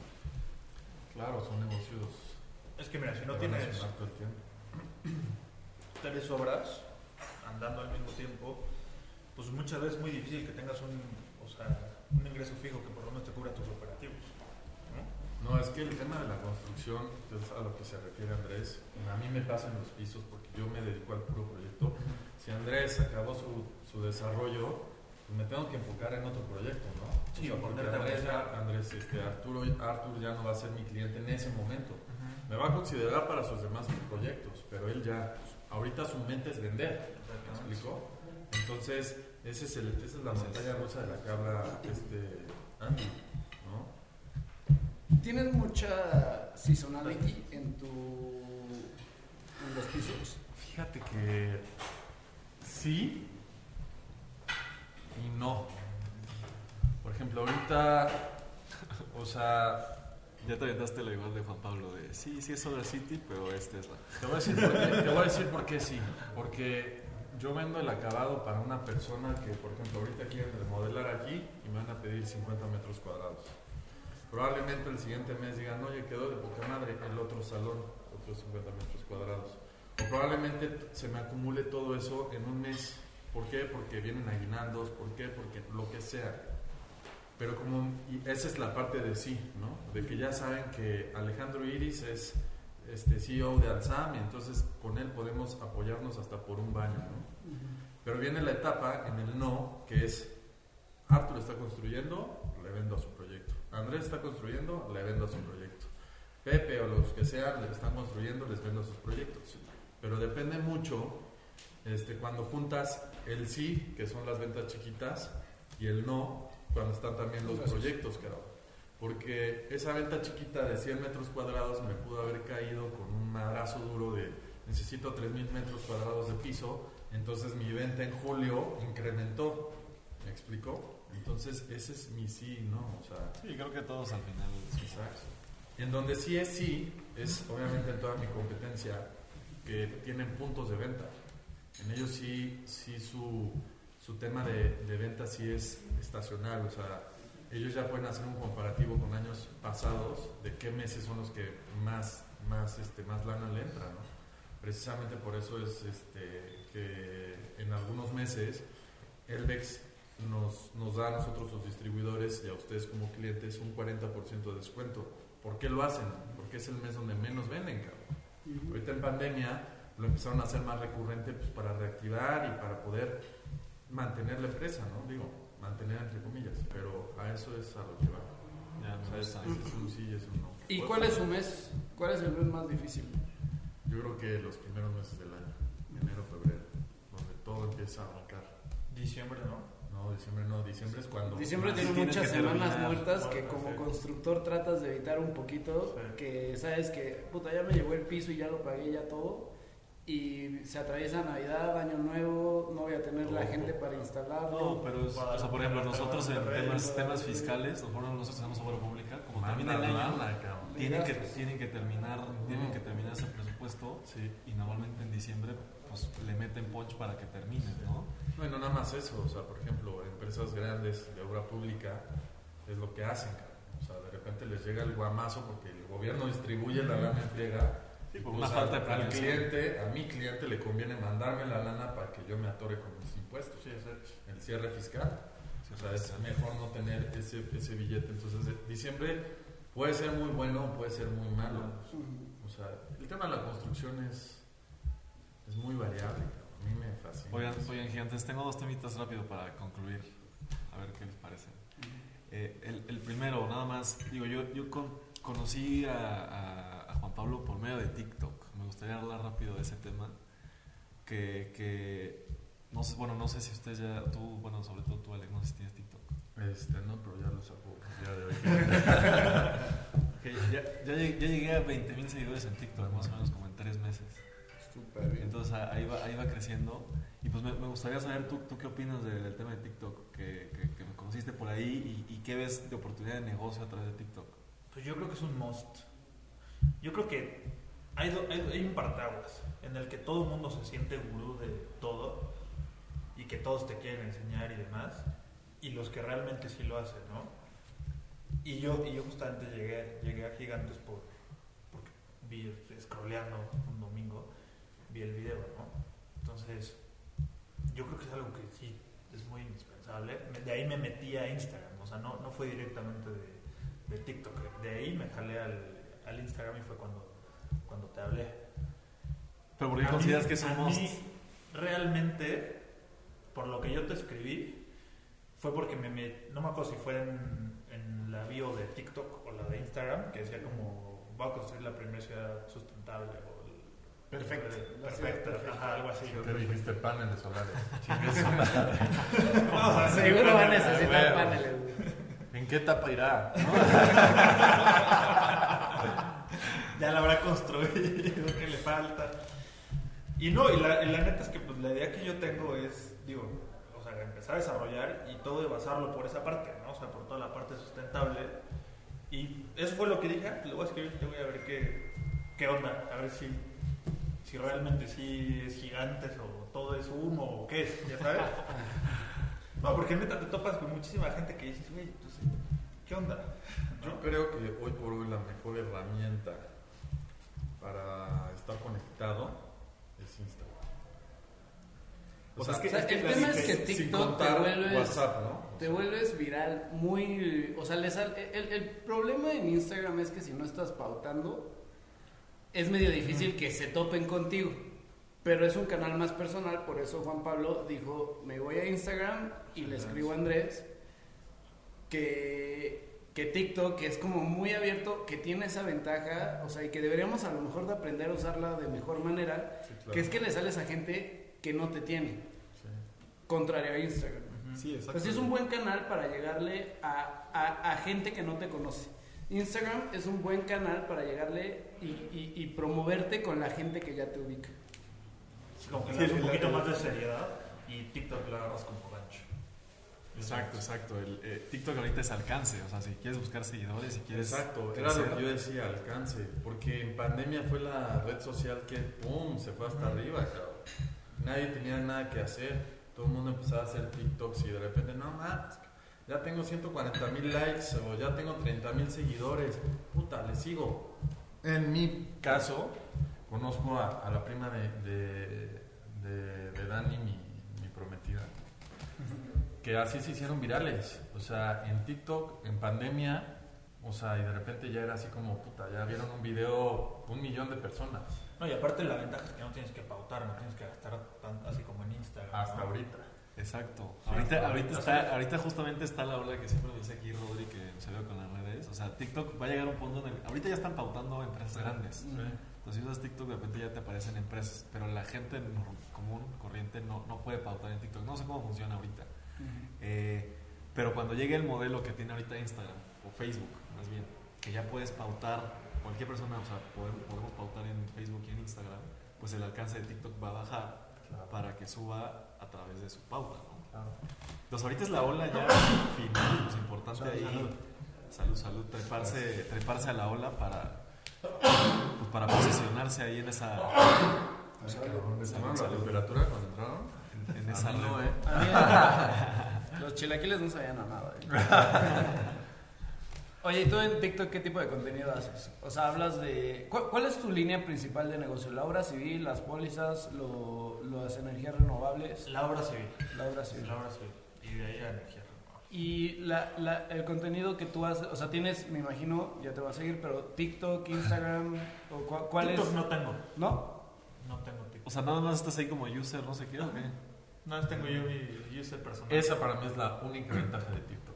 Claro, son negocios. Es que mira, si no tienes tres obras andando al mismo tiempo, pues muchas veces es muy difícil que tengas un, o sea, un ingreso fijo que por lo menos te cubra tus operativos. ¿no? No, es que el tema de la construcción, es a lo que se refiere Andrés, a mí me pasa en los pisos porque yo me dedico al puro proyecto. Si Andrés acabó su, su desarrollo, me tengo que enfocar en otro proyecto, ¿no? Sí, o sea, porque Andrés, Andrés este, Arturo, Artur ya no va a ser mi cliente en ese momento. Me va a considerar para sus demás proyectos, pero él ya, ahorita su mente es vender. ¿Me explicó? Entonces, ese es el, esa es la montaña rusa de la que habla este Andy, ¿no? ¿Tienes mucha seasonality en tu en los pisos? Fíjate que sí y no. Por ejemplo, ahorita, o sea, Ya te aventaste la igual de Juan Pablo de sí, sí es Solar City, pero este es la. te voy a decir por qué, te voy a decir por qué sí. Porque yo vendo el acabado para una persona que, por ejemplo, ahorita quieren remodelar aquí y me van a pedir 50 metros cuadrados. Probablemente el siguiente mes digan, oye, quedó de poca madre el otro salón, otros 50 metros cuadrados. O probablemente se me acumule todo eso en un mes. ¿Por qué? Porque vienen aguinaldos, ¿por qué? Porque lo que sea. Pero como, y esa es la parte de sí, ¿no? De que ya saben que Alejandro Iris es este CEO de Alzam y entonces con él podemos apoyarnos hasta por un baño, ¿no? Pero viene la etapa en el no, que es Arthur está construyendo, le vendo a su proyecto. Andrés está construyendo, le vendo a su proyecto. Pepe o los que sean, le están construyendo, les vendo a sus proyectos. Pero depende mucho este, cuando juntas el sí, que son las ventas chiquitas, y el no, cuando están también los proyectos, claro. Porque esa venta chiquita de 100 metros cuadrados me pudo haber caído con un madrazo duro de necesito 3.000 metros cuadrados de piso, entonces mi venta en julio incrementó. ¿Me explicó? Entonces ese es mi sí, ¿no? O sea, Sí, creo que todos al final. Exacto. En donde sí es sí, es obviamente en toda mi competencia que tienen puntos de venta. En ellos sí, sí su, su tema de, de venta sí es estacional, o sea, ellos ya pueden hacer un comparativo con años pasados de qué meses son los que más, más, este, más lana le entra, ¿no? Precisamente por eso es este, que en algunos meses Elbex nos, nos da a nosotros los distribuidores y a ustedes como clientes un 40% de descuento. ¿Por qué lo hacen? Porque es el mes donde menos venden, cabrón. Ahorita en pandemia lo empezaron a hacer más recurrente pues, para reactivar y para poder mantener la empresa, ¿no? Digo, mantener entre comillas, pero a eso es a lo que va. Ya, sea, me es, un sí y es un no. ¿Y cuál es su mes? ¿Cuál es el mes más difícil? Yo creo que los primeros meses del año, enero, febrero, donde todo empieza a arrancar. Diciembre, ¿no? No, diciembre no, diciembre es cuando... Diciembre tiene muchas semanas terminar. muertas que como constructor tratas de evitar un poquito, Sí. que sabes que, puta, ya me llegó el piso y ya lo pagué ya todo, y se atraviesa Navidad, Año Nuevo, no voy a tener la Ojo. gente para instalarlo. No, pero es, o sea, por ejemplo, nosotros en temas, temas fiscales, nosotros nosotros tenemos obra pública, como termina el año, Manda lana, cabrón. tienen que, tienen que terminar, tienen que terminar ese presupuesto Sí. y normalmente en diciembre pues le meten punch para que termine, ¿no? Bueno, nada más eso, o sea, por ejemplo, empresas grandes de obra pública es lo que hacen, cabrón. O sea, de repente les llega el guamazo porque el gobierno distribuye la lana en friega. Sí, por O una sea, falta de al planeación. cliente, a mi cliente le conviene mandarme la lana para que yo me atore con mis impuestos. Sí, es el cierre fiscal. O sea, es mejor no tener ese, ese billete. Entonces, diciembre puede ser muy bueno, puede ser muy malo. O sea, el tema de la construcción es, es muy variable. A mí me fascina. Oigan, oigan, gigantes, tengo dos temitas rápido para concluir. A ver qué les parece. Eh, el, el primero, nada más, digo, yo, yo con- conocí a, a- Pablo por medio de TikTok. Me gustaría hablar rápido de ese tema. Que, que no sé, bueno, no sé si ustedes ya, tú, bueno, sobre todo tú, Alex, no sé si tienes TikTok. Este, no, pero ya lo saco día de hoy. Que ya, ya llegué, ya llegué a 20 mil seguidores en TikTok, más o menos como en tres meses. Súper bien. Entonces ahí va, ahí va creciendo. Y pues me, me gustaría saber tú, tú qué opinas del, del tema de TikTok, que, que, que me conociste por ahí y, y qué ves de oportunidad de negocio a través de TikTok. Pues yo creo que es un must. Yo creo que hay, hay, hay un partaguas en el que todo el mundo se siente gurú de todo y que todos te quieren enseñar y demás, y los que realmente sí lo hacen, ¿no? Y yo, y yo justamente llegué, llegué a Gigantes por, porque vi, scrolleando un domingo, vi el video, ¿no? Entonces, yo creo que es algo que sí es muy indispensable. De ahí me metí a Instagram, o sea, no, no fue directamente de, de TikTok. De ahí me jalé al, al Instagram y fue cuando, cuando te hablé. Pero ¿por qué A consideras mí- que must? mí, realmente, por lo que yo te escribí, fue porque me, no me acuerdo si fue en, en la bio de TikTok o la de Instagram, que decía como, voy a construir la primera ciudad sustentable. O el- Perfecto, perfecta. ajá, algo así. Te dijiste paneles solares. No, o sea, Seguro va a necesitar paneles. ¿En qué etapa irá? ya la habrá construido, que le falta. Y no, y la, y la neta es que pues, la idea que yo tengo es, digo, o sea, empezar a desarrollar y todo de basarlo por esa parte, ¿no? O sea, por toda la parte sustentable. Y eso fue lo que dije, ah, pues, le voy a escribir, te voy a ver qué, qué onda, a ver si, si realmente sí es gigantes o todo es humo o qué es, ya sabes. No, porque neta te topas con muchísima gente que dices, güey, entonces, ¿qué onda? Yo creo que hoy por hoy la mejor herramienta para estar conectado es Instagram. O sea, es que- O sea, el tema es que TikTok te vuelves, WhatsApp, ¿no? Te vuelves viral muy... O sea, le sal- el, el problema en Instagram es que si no estás pautando, es medio difícil que se topen contigo. Pero es un canal más personal, por eso Juan Pablo dijo, me voy a Instagram y le escribo a Andrés que, que TikTok que es como muy abierto, que tiene esa ventaja, o sea, y que deberíamos a lo mejor de aprender a usarla de mejor manera, sí, claro. que es que le sales a gente que no te tiene, Sí. contrario a Instagram. Sí, exacto. Pues es un buen canal para llegarle a, a- a gente que no te conoce. Instagram es un buen canal para llegarle y, y- y promoverte con la gente que ya te ubica. Sí, como que Sí, le das un poquito más de seriedad y TikTok lo agarras como. Exacto, exacto. El, eh, TikTok ahorita es alcance. O sea, si quieres buscar seguidores, si quieres. Exacto, era crecer, lo que yo decía, alcance, porque en pandemia fue la red social que, ¡pum!, se fue hasta arriba, cabrón. Nadie tenía nada que hacer, todo el mundo empezaba a hacer TikToks y de repente, no más, ya tengo 140 mil likes o ya tengo 30 mil seguidores, puta, le sigo. En mi caso, conozco a, a la prima de, de, de- de Dani, mi, que así se hicieron virales. O sea, en TikTok, en pandemia, o sea, y de repente ya era así como, puta, ya vieron un video un millón de personas. No, y aparte la ventaja es que no tienes que pautar, no tienes que gastar tanto así como en Instagram. Hasta ¿no? ahorita. Exacto. Sí, ahorita, ahorita, está, sí. ahorita justamente está la ola que siempre dice aquí Rodri que se ve con las redes. O sea, TikTok va a llegar a un punto en el. Ahorita ya están pautando empresas grandes. Entonces, si usas TikTok, de repente ya te aparecen empresas. Pero la gente común, corriente, no, no puede pautar en TikTok. No sé cómo funciona ahorita. Eh, pero cuando llegue el modelo que tiene ahorita Instagram, o Facebook, más bien, que ya puedes pautar, cualquier persona, o sea, podemos, podemos pautar en Facebook y en Instagram, pues el alcance de TikTok va a bajar para que suba a través de su pauta, ¿no? Entonces ahorita es la ola ya final, pues importante Salud, ahí. salud. Salud, salud, treparse, treparse a la ola para, pues para posicionarse ahí en esa, Ay, cabrón, ¿les tomaron la Salud. temperatura cuando entraron? En, A esa mí no, leve- ¿eh? A mí, los chilaquiles no sabían a nada. ¿eh? Oye, ¿y tú en TikTok qué tipo de contenido haces? O sea, hablas de... ¿Cuál, cuál es tu línea principal de negocio? ¿La obra civil, las pólizas, lo- las energías renovables? La obra civil. La obra civil. La obra civil. Y de ahí la energía renovable. Y la, la- el contenido que tú haces, o sea, tienes, me imagino, ya te va a seguir, pero TikTok, Instagram, o cua- ¿cuál TikTok es? no tengo. ¿No? No tengo TikTok. O sea, nada más estás ahí como user, no sé qué, ¿o qué? No, tengo yo mi user personal. Esa para mí es la única ventaja de TikTok.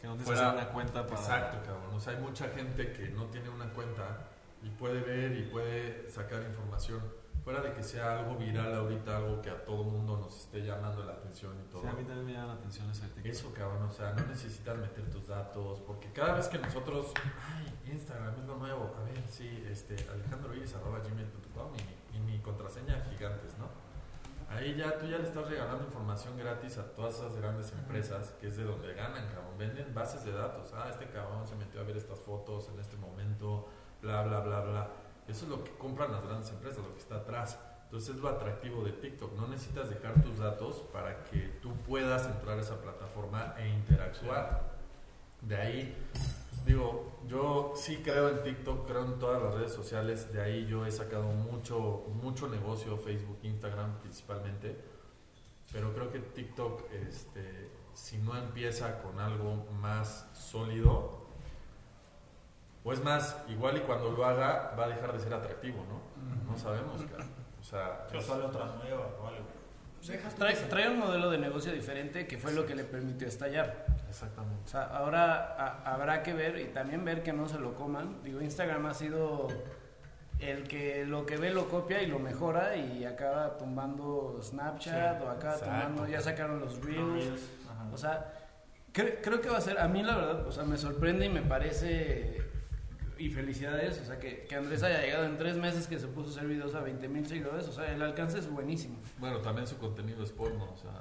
Que no Fuera- necesitas una cuenta para... Exacto, cabrón. O sea, hay mucha gente que no tiene una cuenta y puede ver y puede sacar información. Fuera de que sea algo viral ahorita, algo que a todo mundo nos esté llamando la atención y todo. Sí, a mí también me llama la atención ese TikTok. Eso, cabrón, o sea, no necesitas meter tus datos, porque cada vez que nosotros, ay, Instagram es lo nuevo, a ver, sí, este, alejandroiris.gmail.com y, y mi contraseña gigantes, ¿no? Ahí ya, tú ya le estás regalando información gratis a todas esas grandes empresas, que es de donde ganan, cabrón, venden bases de datos, ah, este cabrón se metió a ver estas fotos en este momento, bla, bla, bla, bla. Eso es lo que compran las grandes empresas, lo que está atrás. Entonces es lo atractivo de TikTok. No necesitas dejar tus datos para que tú puedas entrar a esa plataforma e interactuar. De ahí, digo, yo sí creo en TikTok, creo en todas las redes sociales. De ahí yo he sacado mucho, mucho negocio, Facebook, Instagram principalmente. Pero creo que TikTok, este, si no empieza con algo más sólido, o es más, igual y cuando lo haga va a dejar de ser atractivo, ¿no? No sabemos, cara. O sea, O es- sale otra nueva o algo. Trae, trae un modelo de negocio diferente que fue lo que le permitió estallar. exactamente. O sea, ahora a- habrá que ver y también ver que no se lo coman. Digo, Instagram ha sido el que lo que ve lo copia y lo mejora y acaba tumbando Snapchat Sí, o acaba exacto. tumbando, ya sacaron los Reels. O sea, cre- creo que va a ser, a mí la verdad, o sea, me sorprende y me parece, y felicidades, o sea, que, que Andrés haya llegado en tres meses que se puso a hacer videos a 20 mil seguidores, o sea, el alcance es buenísimo. Bueno, también su contenido es porno, o sea,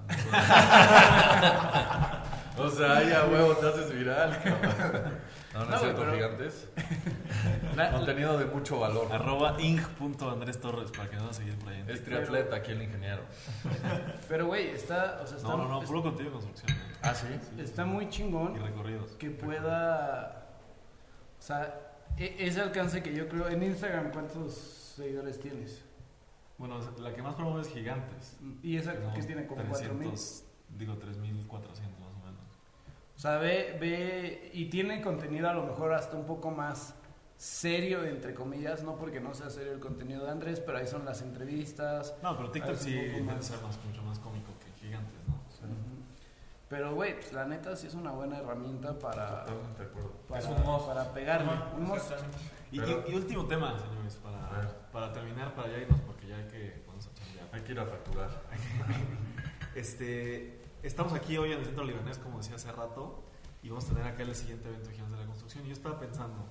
no O sea, ya huevo, te haces viral, cabrón. No, no, No, es cierto, pero- gigantes. La- Contenido de mucho valor. Arroba ing.andrés Torres para que nos seguir por ahí. Es triatleta aquí el ingeniero. Pero, güey, está, o sea, está, No, no, no, es- puro contenido de construcción. ¿eh? Ah, sí. está muy chingón. Y recorridos. que pueda, o sea, e- ese alcance que yo creo, en Instagram, ¿cuántos seguidores tienes? Bueno, la que más promueve es Gigantes. Y esa que tiene como 4000. 300, Digo, 3400 más o menos. O sea, ve, ve, y tiene contenido a lo mejor hasta un poco más serio, entre comillas, no porque no sea serio el contenido de Andrés, pero ahí son las entrevistas. No, pero TikTok sí más. ser más, mucho más cómico que Gigantes, ¿no? Ujú. Pero, güey, pues la neta sí es una buena herramienta para, Totalmente de acuerdo. para, Es un must. para pegarle. Un exactamente. Y, Pero- y- y último tema, señores, A para, para terminar, para ya irnos, porque ya hay que vamos a chambear. Hay que ir a facturar. Este, estamos aquí hoy en el Centro Libanés, como decía hace rato, y vamos a tener acá el siguiente evento de Gigantes de la Construcción. Y yo estaba pensando,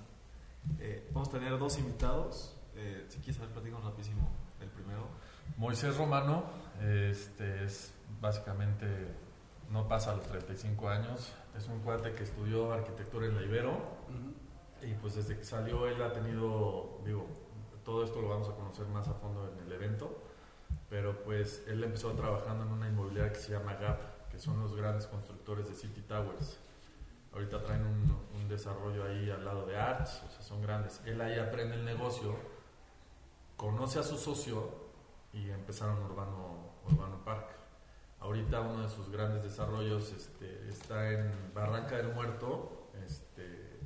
eh, vamos a tener dos invitados. Eh, si quieres saber, platicamos rapidísimo el primero. Moisés Romano, este es básicamente, no pasa a los 35 años, es un cuate que estudió arquitectura en la Ibero y pues desde que salió él ha tenido, digo, todo esto lo vamos a conocer más a fondo en el evento, pero pues él empezó trabajando en una inmobiliaria que se llama GAP, que son los grandes constructores de City Towers. Ahorita traen un, un desarrollo ahí al lado de Arts, o sea, son grandes. Él ahí aprende el negocio, conoce a su socio y empezaron Urbano, Urbano Park. Ahorita uno de sus grandes desarrollos este, está en Barranca del Muerto, este,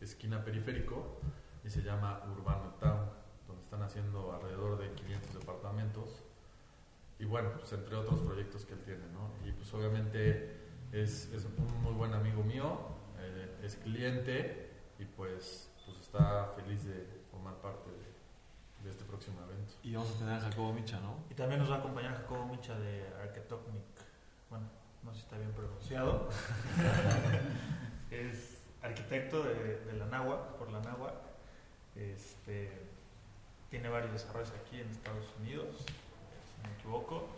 esquina periférico, y se llama Urbano Town, donde están haciendo alrededor de 500 departamentos. Y bueno, pues entre otros proyectos que él tiene. Y pues obviamente es, un muy buen amigo mío, eh, es cliente y pues, pues está feliz de formar parte de, de este próximo evento. Y vamos a tener a Jacobo Micha, ¿no? Y también nos va a acompañar Jacobo Micha de Arquitectonic. Bueno, no sé si está bien pronunciado. es arquitecto de, de la Náhuac, por la Náhuac. Este, tiene varios desarrollos aquí en Estados Unidos, si no me equivoco.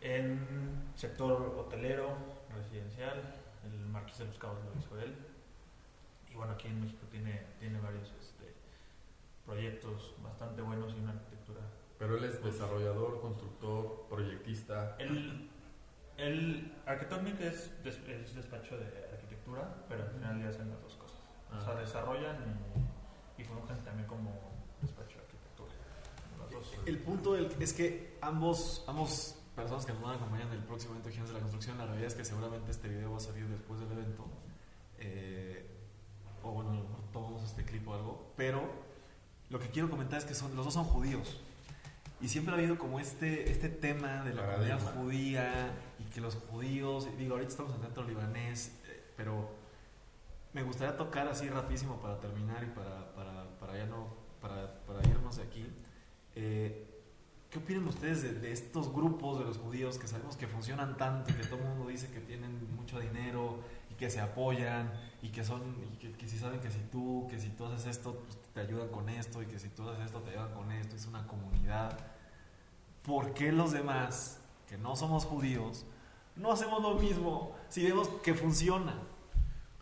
En sector hotelero, residencial, el Marqués de los Cabos lo hizo él. Y bueno, aquí en México tiene, tiene varios proyectos bastante buenos y una arquitectura Pero él es desarrollador, constructor, proyectista. El, el Arquitectonic es, des- es despacho de arquitectura, pero al final ya hacen las dos cosas. O sea, Ah. desarrollan y, y fungen también como despacho de arquitectura. Dos. El punto del- es que ambos, ambos personas que nos van a acompañar en el próximo evento de Gigantes de la Construcción, la realidad es que seguramente este video va a salir después del evento. Eh, o bueno, a lo mejor tomamos este clip o algo. Pero lo que quiero comentar es que son, los dos son judíos. Y siempre ha habido como este, este tema de la Paradigma. comunidad judía y que los judíos, digo, ahorita estamos en el centro libanés, eh, pero me gustaría tocar así rapidísimo para terminar y para, para, para ya no, para, para irnos de aquí. Eh, ¿Qué opinan ustedes de, de estos grupos de los judíos que sabemos que funcionan tanto y que todo el mundo dice que tienen mucho dinero y que se apoyan y que son y que, que si saben que si tú que si tú haces esto pues, te ayudan con esto y que si tú haces esto te ayudan con esto es una comunidad ¿por qué los demás que no somos judíos no hacemos lo mismo si vemos que funciona?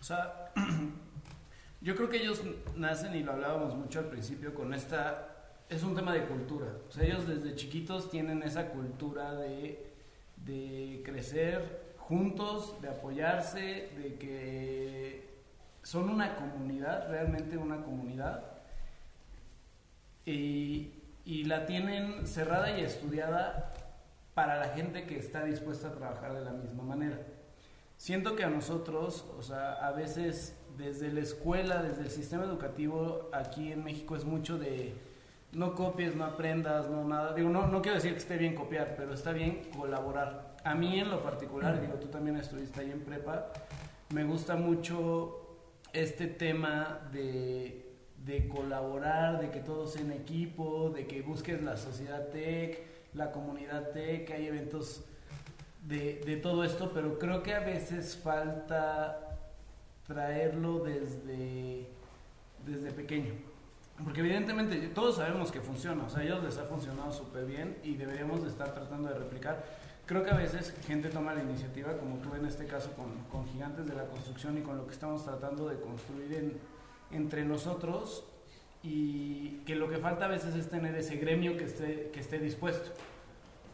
O sea, yo creo que ellos nacen, y lo hablábamos mucho al principio, con esta... Es un tema de cultura. O sea, ellos desde chiquitos tienen esa cultura de, de crecer juntos, de apoyarse, de que son una comunidad, realmente una comunidad. Y, y la tienen cerrada y estudiada para la gente que está dispuesta a trabajar de la misma manera. Siento que a nosotros, o sea, a veces desde la escuela, desde el sistema educativo aquí en México es mucho de no copies, no aprendas, no nada. Digo, no, no quiero decir que esté bien copiar, pero está bien colaborar. A mí en lo particular, digo, tú también estuviste ahí en prepa, me gusta mucho este tema de, de colaborar, de que todos en equipo, de que busques la sociedad tech, la comunidad tech, hay eventos de, de todo esto, pero creo que a veces falta traerlo desde, desde pequeño. Porque evidentemente todos sabemos que funciona, o sea, ellos les ha funcionado súper bien y deberíamos de estar tratando de replicar. Creo que a veces gente toma la iniciativa, como tú en este caso con, con Gigantes de la Construcción y con lo que estamos tratando de construir en, entre nosotros, y que lo que falta a veces es tener ese gremio que esté, que esté dispuesto.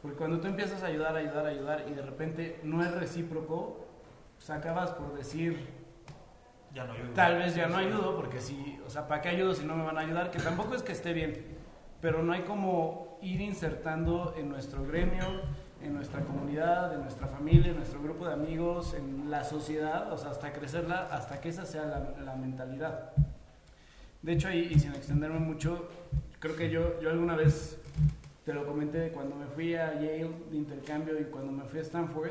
Porque cuando tú empiezas a ayudar, ayudar, ayudar y de repente no es recíproco, pues acabas por decir, Ya no ayudo. tal vez ya no ayudo, porque si, o sea, ¿para qué ayudo si no me van a ayudar? Que tampoco es que esté bien, pero no hay como ir insertando en nuestro gremio, en nuestra comunidad, en nuestra familia, en nuestro grupo de amigos, en la sociedad, o sea, hasta crecerla, hasta que esa sea la, la mentalidad. De hecho, ahí, y sin extenderme mucho, creo que yo, yo alguna vez te lo comenté cuando me fui a Yale de intercambio y cuando me fui a Stanford,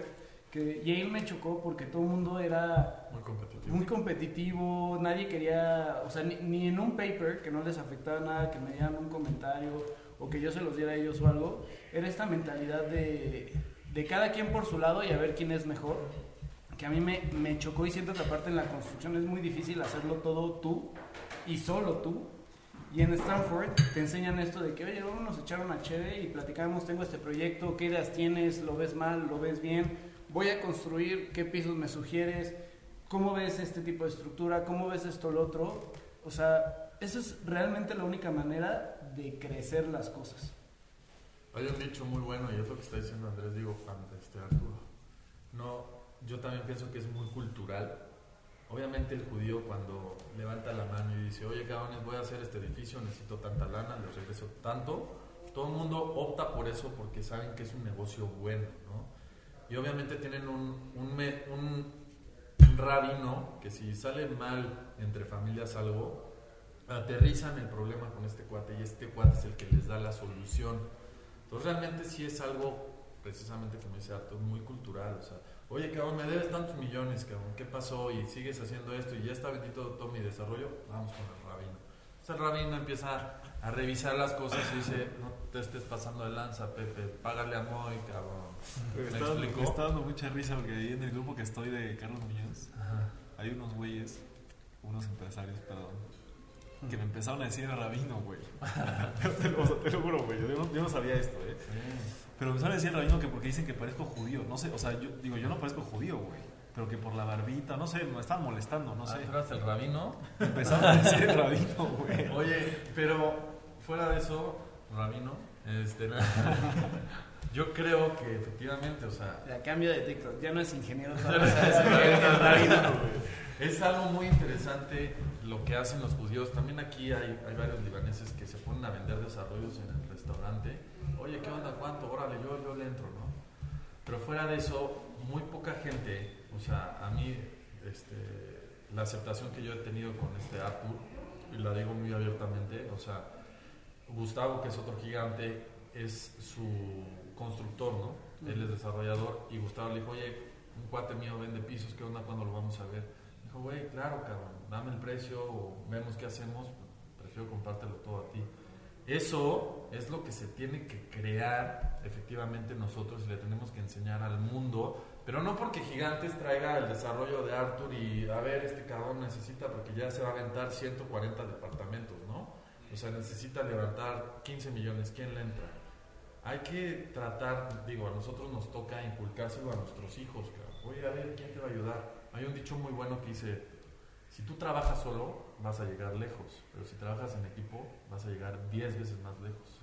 que Yale me chocó porque todo el mundo era Muy competitivo. muy competitivo, nadie quería, o sea, ni, ni en un paper que no les afectaba nada, que me dieran un comentario o que yo se los diera a ellos o algo, era esta mentalidad de, de cada quien por su lado y a ver quién es mejor, que a mí me, me chocó y siento que aparte en la construcción es muy difícil hacerlo todo tú y solo tú. Y en Stanford te enseñan esto de que, oye, vamos a echar una chévere y platicamos, tengo este proyecto, qué ideas tienes, lo ves mal, lo ves bien, voy a construir, qué pisos me sugieres, cómo ves este tipo de estructura, cómo ves esto, lo otro. O sea, eso es realmente la única manera de crecer las cosas. Hay un dicho muy bueno y es lo que está diciendo Andrés, digo, este, Arturo. No, yo también pienso que es muy cultural. Obviamente el judío cuando levanta la mano y dice, oye cabrones, voy a hacer este edificio, necesito tanta lana, les regreso tanto, todo el mundo opta por eso porque saben que es un negocio bueno, ¿no? Y obviamente tienen un, un, un rabino que si sale mal entre familias algo, aterrizan el problema con este cuate y este cuate es el que les da la solución. Entonces realmente sí es algo, precisamente como dice Artur, muy cultural. O sea, oye cabrón, me debes tantos millones, cabrón, ¿qué pasó? Y sigues haciendo esto y ya está bendito todo mi desarrollo, vamos con el rabino. Entonces el rabino empieza a revisar las cosas y dice, no te estés pasando de lanza, Pepe, págale a Moy, cabrón. Me ¿Me está, explicó? me está dando mucha risa porque ahí en el grupo que estoy de Carlos Muñoz Ajá. hay unos güeyes, unos empresarios, perdón, que me empezaron a decir rabino, güey. te, lo, o sea, te lo juro, güey. Yo no, yo no sabía esto, ¿eh? Pero me empezaron a decir rabino que porque dicen que parezco judío. No sé, o sea, yo digo, yo no parezco judío, güey. Pero que por la barbita, no sé, me estaban molestando, no sé. Ah, ¿tú eras el rabino? Me empezaron a decir rabino, güey. Oye, pero fuera de eso, Rabino, este, yo creo que efectivamente, o sea, Ya cambio de TikTok, ya no es ingeniero, es algo muy interesante lo que hacen los judíos. También aquí hay, hay varios libaneses que se ponen a vender desarrollos en el restaurante. Oye, ¿qué onda? ¿Cuánto? Órale, yo, yo le entro, ¿no? Pero fuera de eso, muy poca gente, o sea, a mí, este, la aceptación que yo he tenido con este Arthur, y la digo muy abiertamente, o sea, Gustavo, que es otro gigante, es su constructor, ¿no? Él es desarrollador, y Gustavo le dijo, oye, un cuate mío vende pisos, ¿qué onda? ¿Cuándo lo vamos a ver? Dijo, güey, claro, cabrón, dame el precio, o vemos qué hacemos, prefiero comprártelo todo a ti. Eso es lo que se tiene que crear efectivamente nosotros y le tenemos que enseñar al mundo, pero no porque Gigantes traiga el desarrollo de Arthur y a ver, este cabrón necesita, porque ya se va a aventar 140 departamentos, ¿no? O sea, necesita levantar 15 millones, ¿quién le entra? Hay que tratar, digo, a nosotros nos toca inculcárselo a nuestros hijos, cabrón. Oye, a ver, ¿quién te va a ayudar? Hay un dicho muy bueno que dice, si tú trabajas solo, vas a llegar lejos, pero si trabajas en equipo, vas a llegar 10 veces más lejos.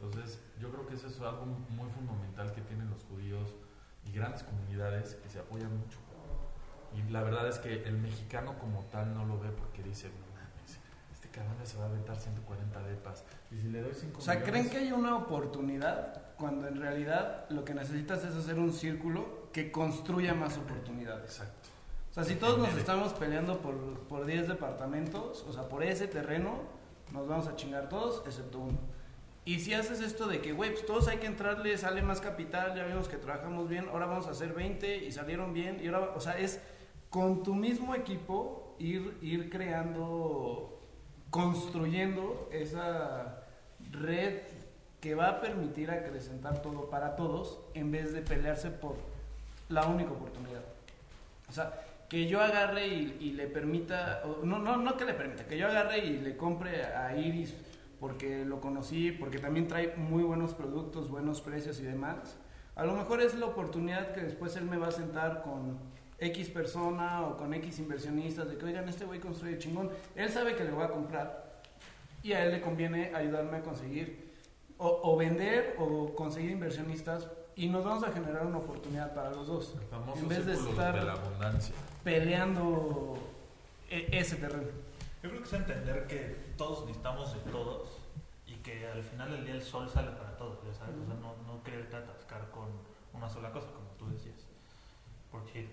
Entonces, yo creo que eso es algo muy fundamental que tienen los judíos y grandes comunidades que se apoyan mucho. Y la verdad es que el mexicano como tal no lo ve porque dice, no mames, este cabrón ya se va a aventar 140 depas. Y si le doy 5 O sea, ¿creen que hay una oportunidad cuando en realidad lo que necesitas es hacer un círculo que construya más oportunidades? Exacto. O sea, si todos nos estamos peleando por, por 10 departamentos, o sea, por ese terreno, nos vamos a chingar todos, excepto uno. Y si haces esto de que, güey, pues todos hay que entrarle, sale más capital, ya vimos que trabajamos bien, ahora vamos a hacer 20 y salieron bien, y ahora, o sea, es con tu mismo equipo ir, ir creando, construyendo esa red que va a permitir acrecentar todo para todos en vez de pelearse por la única oportunidad. O sea, que yo agarre y, y le permita, no, no, no que le permita, que yo agarre y le compre a Iris porque lo conocí, porque también trae muy buenos productos, buenos precios y demás. A lo mejor es la oportunidad que después él me va a sentar con X persona o con X inversionistas de que, oigan, este güey construye chingón. Él sabe que le voy a comprar y a él le conviene ayudarme a conseguir o, o vender o conseguir inversionistas y nos vamos a generar una oportunidad para los dos. El famoso En vez de estar- de la abundancia. Peleando e- ese terreno. Yo creo que es entender que todos necesitamos de todos y que al final del día el sol sale para todos, ya sabes, o sea, no, no quererte atascar con una sola cosa, como tú decías. Porque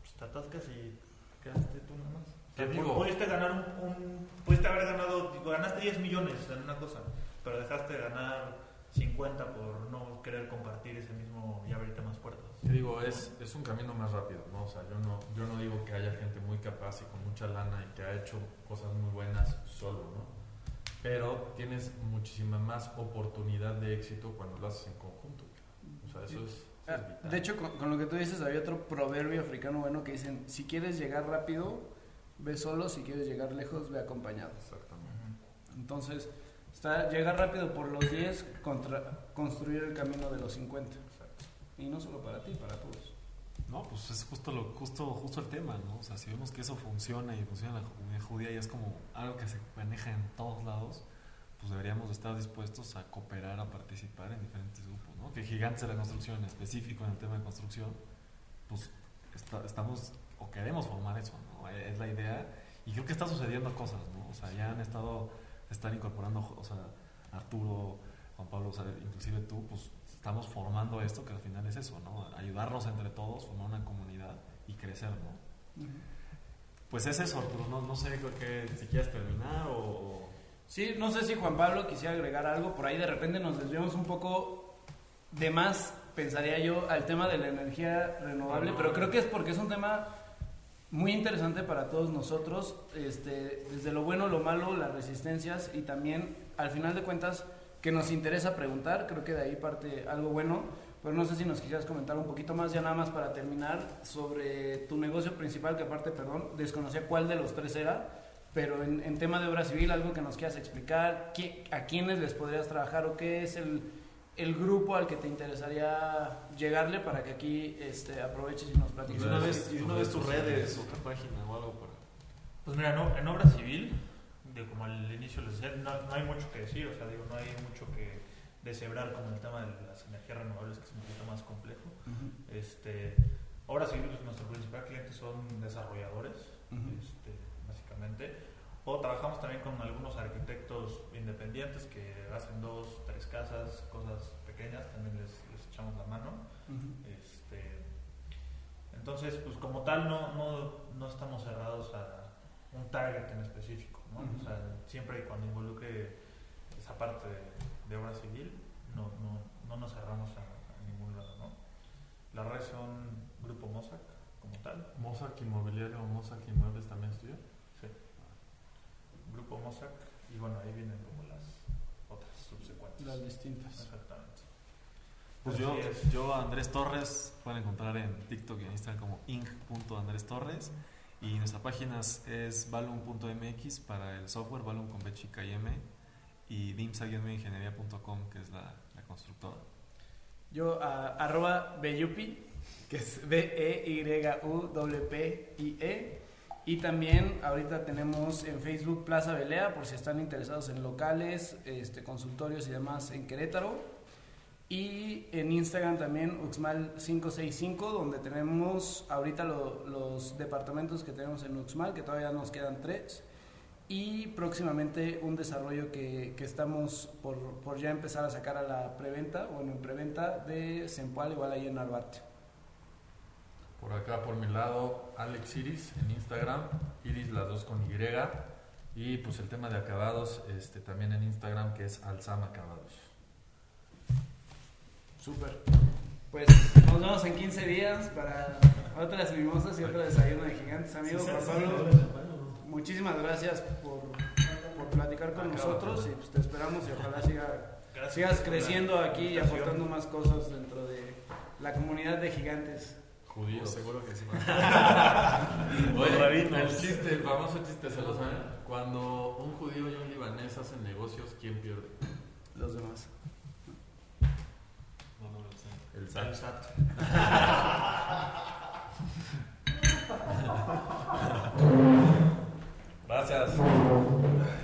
pues, te atascas y quedaste tú nada más. Te digo- pudiste ganar un, un- pudiste haber ganado, digo, ganaste 10 millones en una cosa, pero dejaste de ganar 50 por no querer compartir ese mismo y abrirte más puertas. Te digo, es, es un camino más rápido, ¿no? O sea, yo no, yo no digo que haya gente muy capaz y con mucha lana y que ha hecho cosas muy buenas solo, ¿no? Pero tienes muchísima más oportunidad de éxito cuando lo haces en conjunto. O sea, eso es, eso es Ah, vital. De hecho, con, con lo que tú dices, había otro proverbio africano bueno que dicen, si quieres llegar rápido, ve solo, si quieres llegar lejos, ve acompañado. Exactamente. Entonces, está llegar rápido por los 10 contra construir el camino de los 50. Y no solo para ti, para todos. No, pues es justo, lo, justo, justo el tema, ¿no? O sea, si vemos que eso funciona y funciona en la comunidad judía y es como algo que se maneja en todos lados, pues deberíamos estar dispuestos a cooperar, a participar en diferentes grupos, ¿no? Que Gigantes de la Construcción, en específico en el tema de construcción, pues está- estamos o queremos formar eso, ¿no? Es la idea y creo que está sucediendo cosas, ¿no? O sea, ya han estado, están incorporando, o sea, Arturo, Juan Pablo, o sea, inclusive tú, pues estamos formando esto que al final es eso, ¿no? Ayudarnos entre todos, formar una comunidad y crecer, ¿no? Pues es eso, Arturo, no, no sé que si quieres terminar o... o- Sí, no sé si Juan Pablo quisiera agregar algo. Por ahí de repente nos desviamos un poco de más, pensaría yo, al tema de la energía renovable, pero creo que es porque es un tema muy interesante para todos nosotros, este, desde lo bueno, lo malo, las resistencias y también, al final de cuentas, que nos interesa preguntar, creo que de ahí parte algo bueno, pero no sé si nos quisieras comentar un poquito más, ya nada más para terminar, sobre tu negocio principal, que aparte, perdón, desconocía cuál de los tres era, pero en, en tema de obra civil, algo que nos quieras explicar, ¿qué- a quiénes les podrías trabajar o qué es el, el grupo al que te interesaría llegarle para que aquí este, aproveches y nos platiques. Y una Redes, vez, y tus una vez redes tus redes o tu página o algo para... Pues mira, no, en obra civil, de como al inicio les decía, no, no hay mucho que decir, o sea, digo, no hay mucho que deshebrar con el tema de las energías renovables, que es un poquito más complejo. Ujú, Este, obra civil, pues, nuestro principal cliente son desarrolladores, ujú. este, básicamente. O trabajamos también con algunos arquitectos independientes que hacen dos, tres casas, cosas pequeñas, también les, les echamos la mano. Este, entonces, pues como tal, no, no, no estamos cerrados a un target en específico. ¿no? O sea, siempre y cuando involucre esa parte de, de obra civil, no, no, no nos cerramos a, a ningún lado. ¿no? Las redes son Grupo Mossack, como tal. Mossack Inmobiliario o Mossack Inmuebles también es tuyo. Sí. Grupo Mossack, y bueno, ahí otras subsecuentes. Las distintas. Exactamente. Pues yo, yo Andrés Torres, pueden encontrar en TikTok y en Instagram como inc.andrés Torres. Y nuestra página es- balloon.mx para el software, Balloon con B chica y M. Y dimsa-ingeniería.com, que es la, la constructora. Yo, arroba Beyupi, que es B-E-Y-U-P-I-E. Y también ahorita tenemos en Facebook Plaza Belea, por si están interesados en locales, este, consultorios y demás en Querétaro. Y en Instagram también Uxmal565, donde tenemos ahorita lo- los departamentos que tenemos en Uxmal, que todavía nos quedan tres. Y próximamente un desarrollo que, que estamos por, por ya empezar a sacar a la preventa, bueno, en preventa de Sempual, igual ahí en Narvarte. Por acá, por mi lado, Alex Iris en Instagram, Iris las dos con Y. Y pues el tema de acabados, este, también en Instagram, que es Alzama Acabados. Súper. Pues nos vemos en 15 días para otras mimosas y otro desayuno de gigantes, amigos. Pablo, muchísimas gracias por, por platicar con nosotros y pues te esperamos y ojalá siga, sigas creciendo aquí y aportando más cosas dentro de la comunidad de gigantes. Judíos. Seguro que sí. Oye, el chiste, el famoso chiste, ¿se lo saben? Cuando un judío y un libanés hacen negocios, ¿quién pierde? Los demás. No, no lo sé. El Sal SAT. Gracias.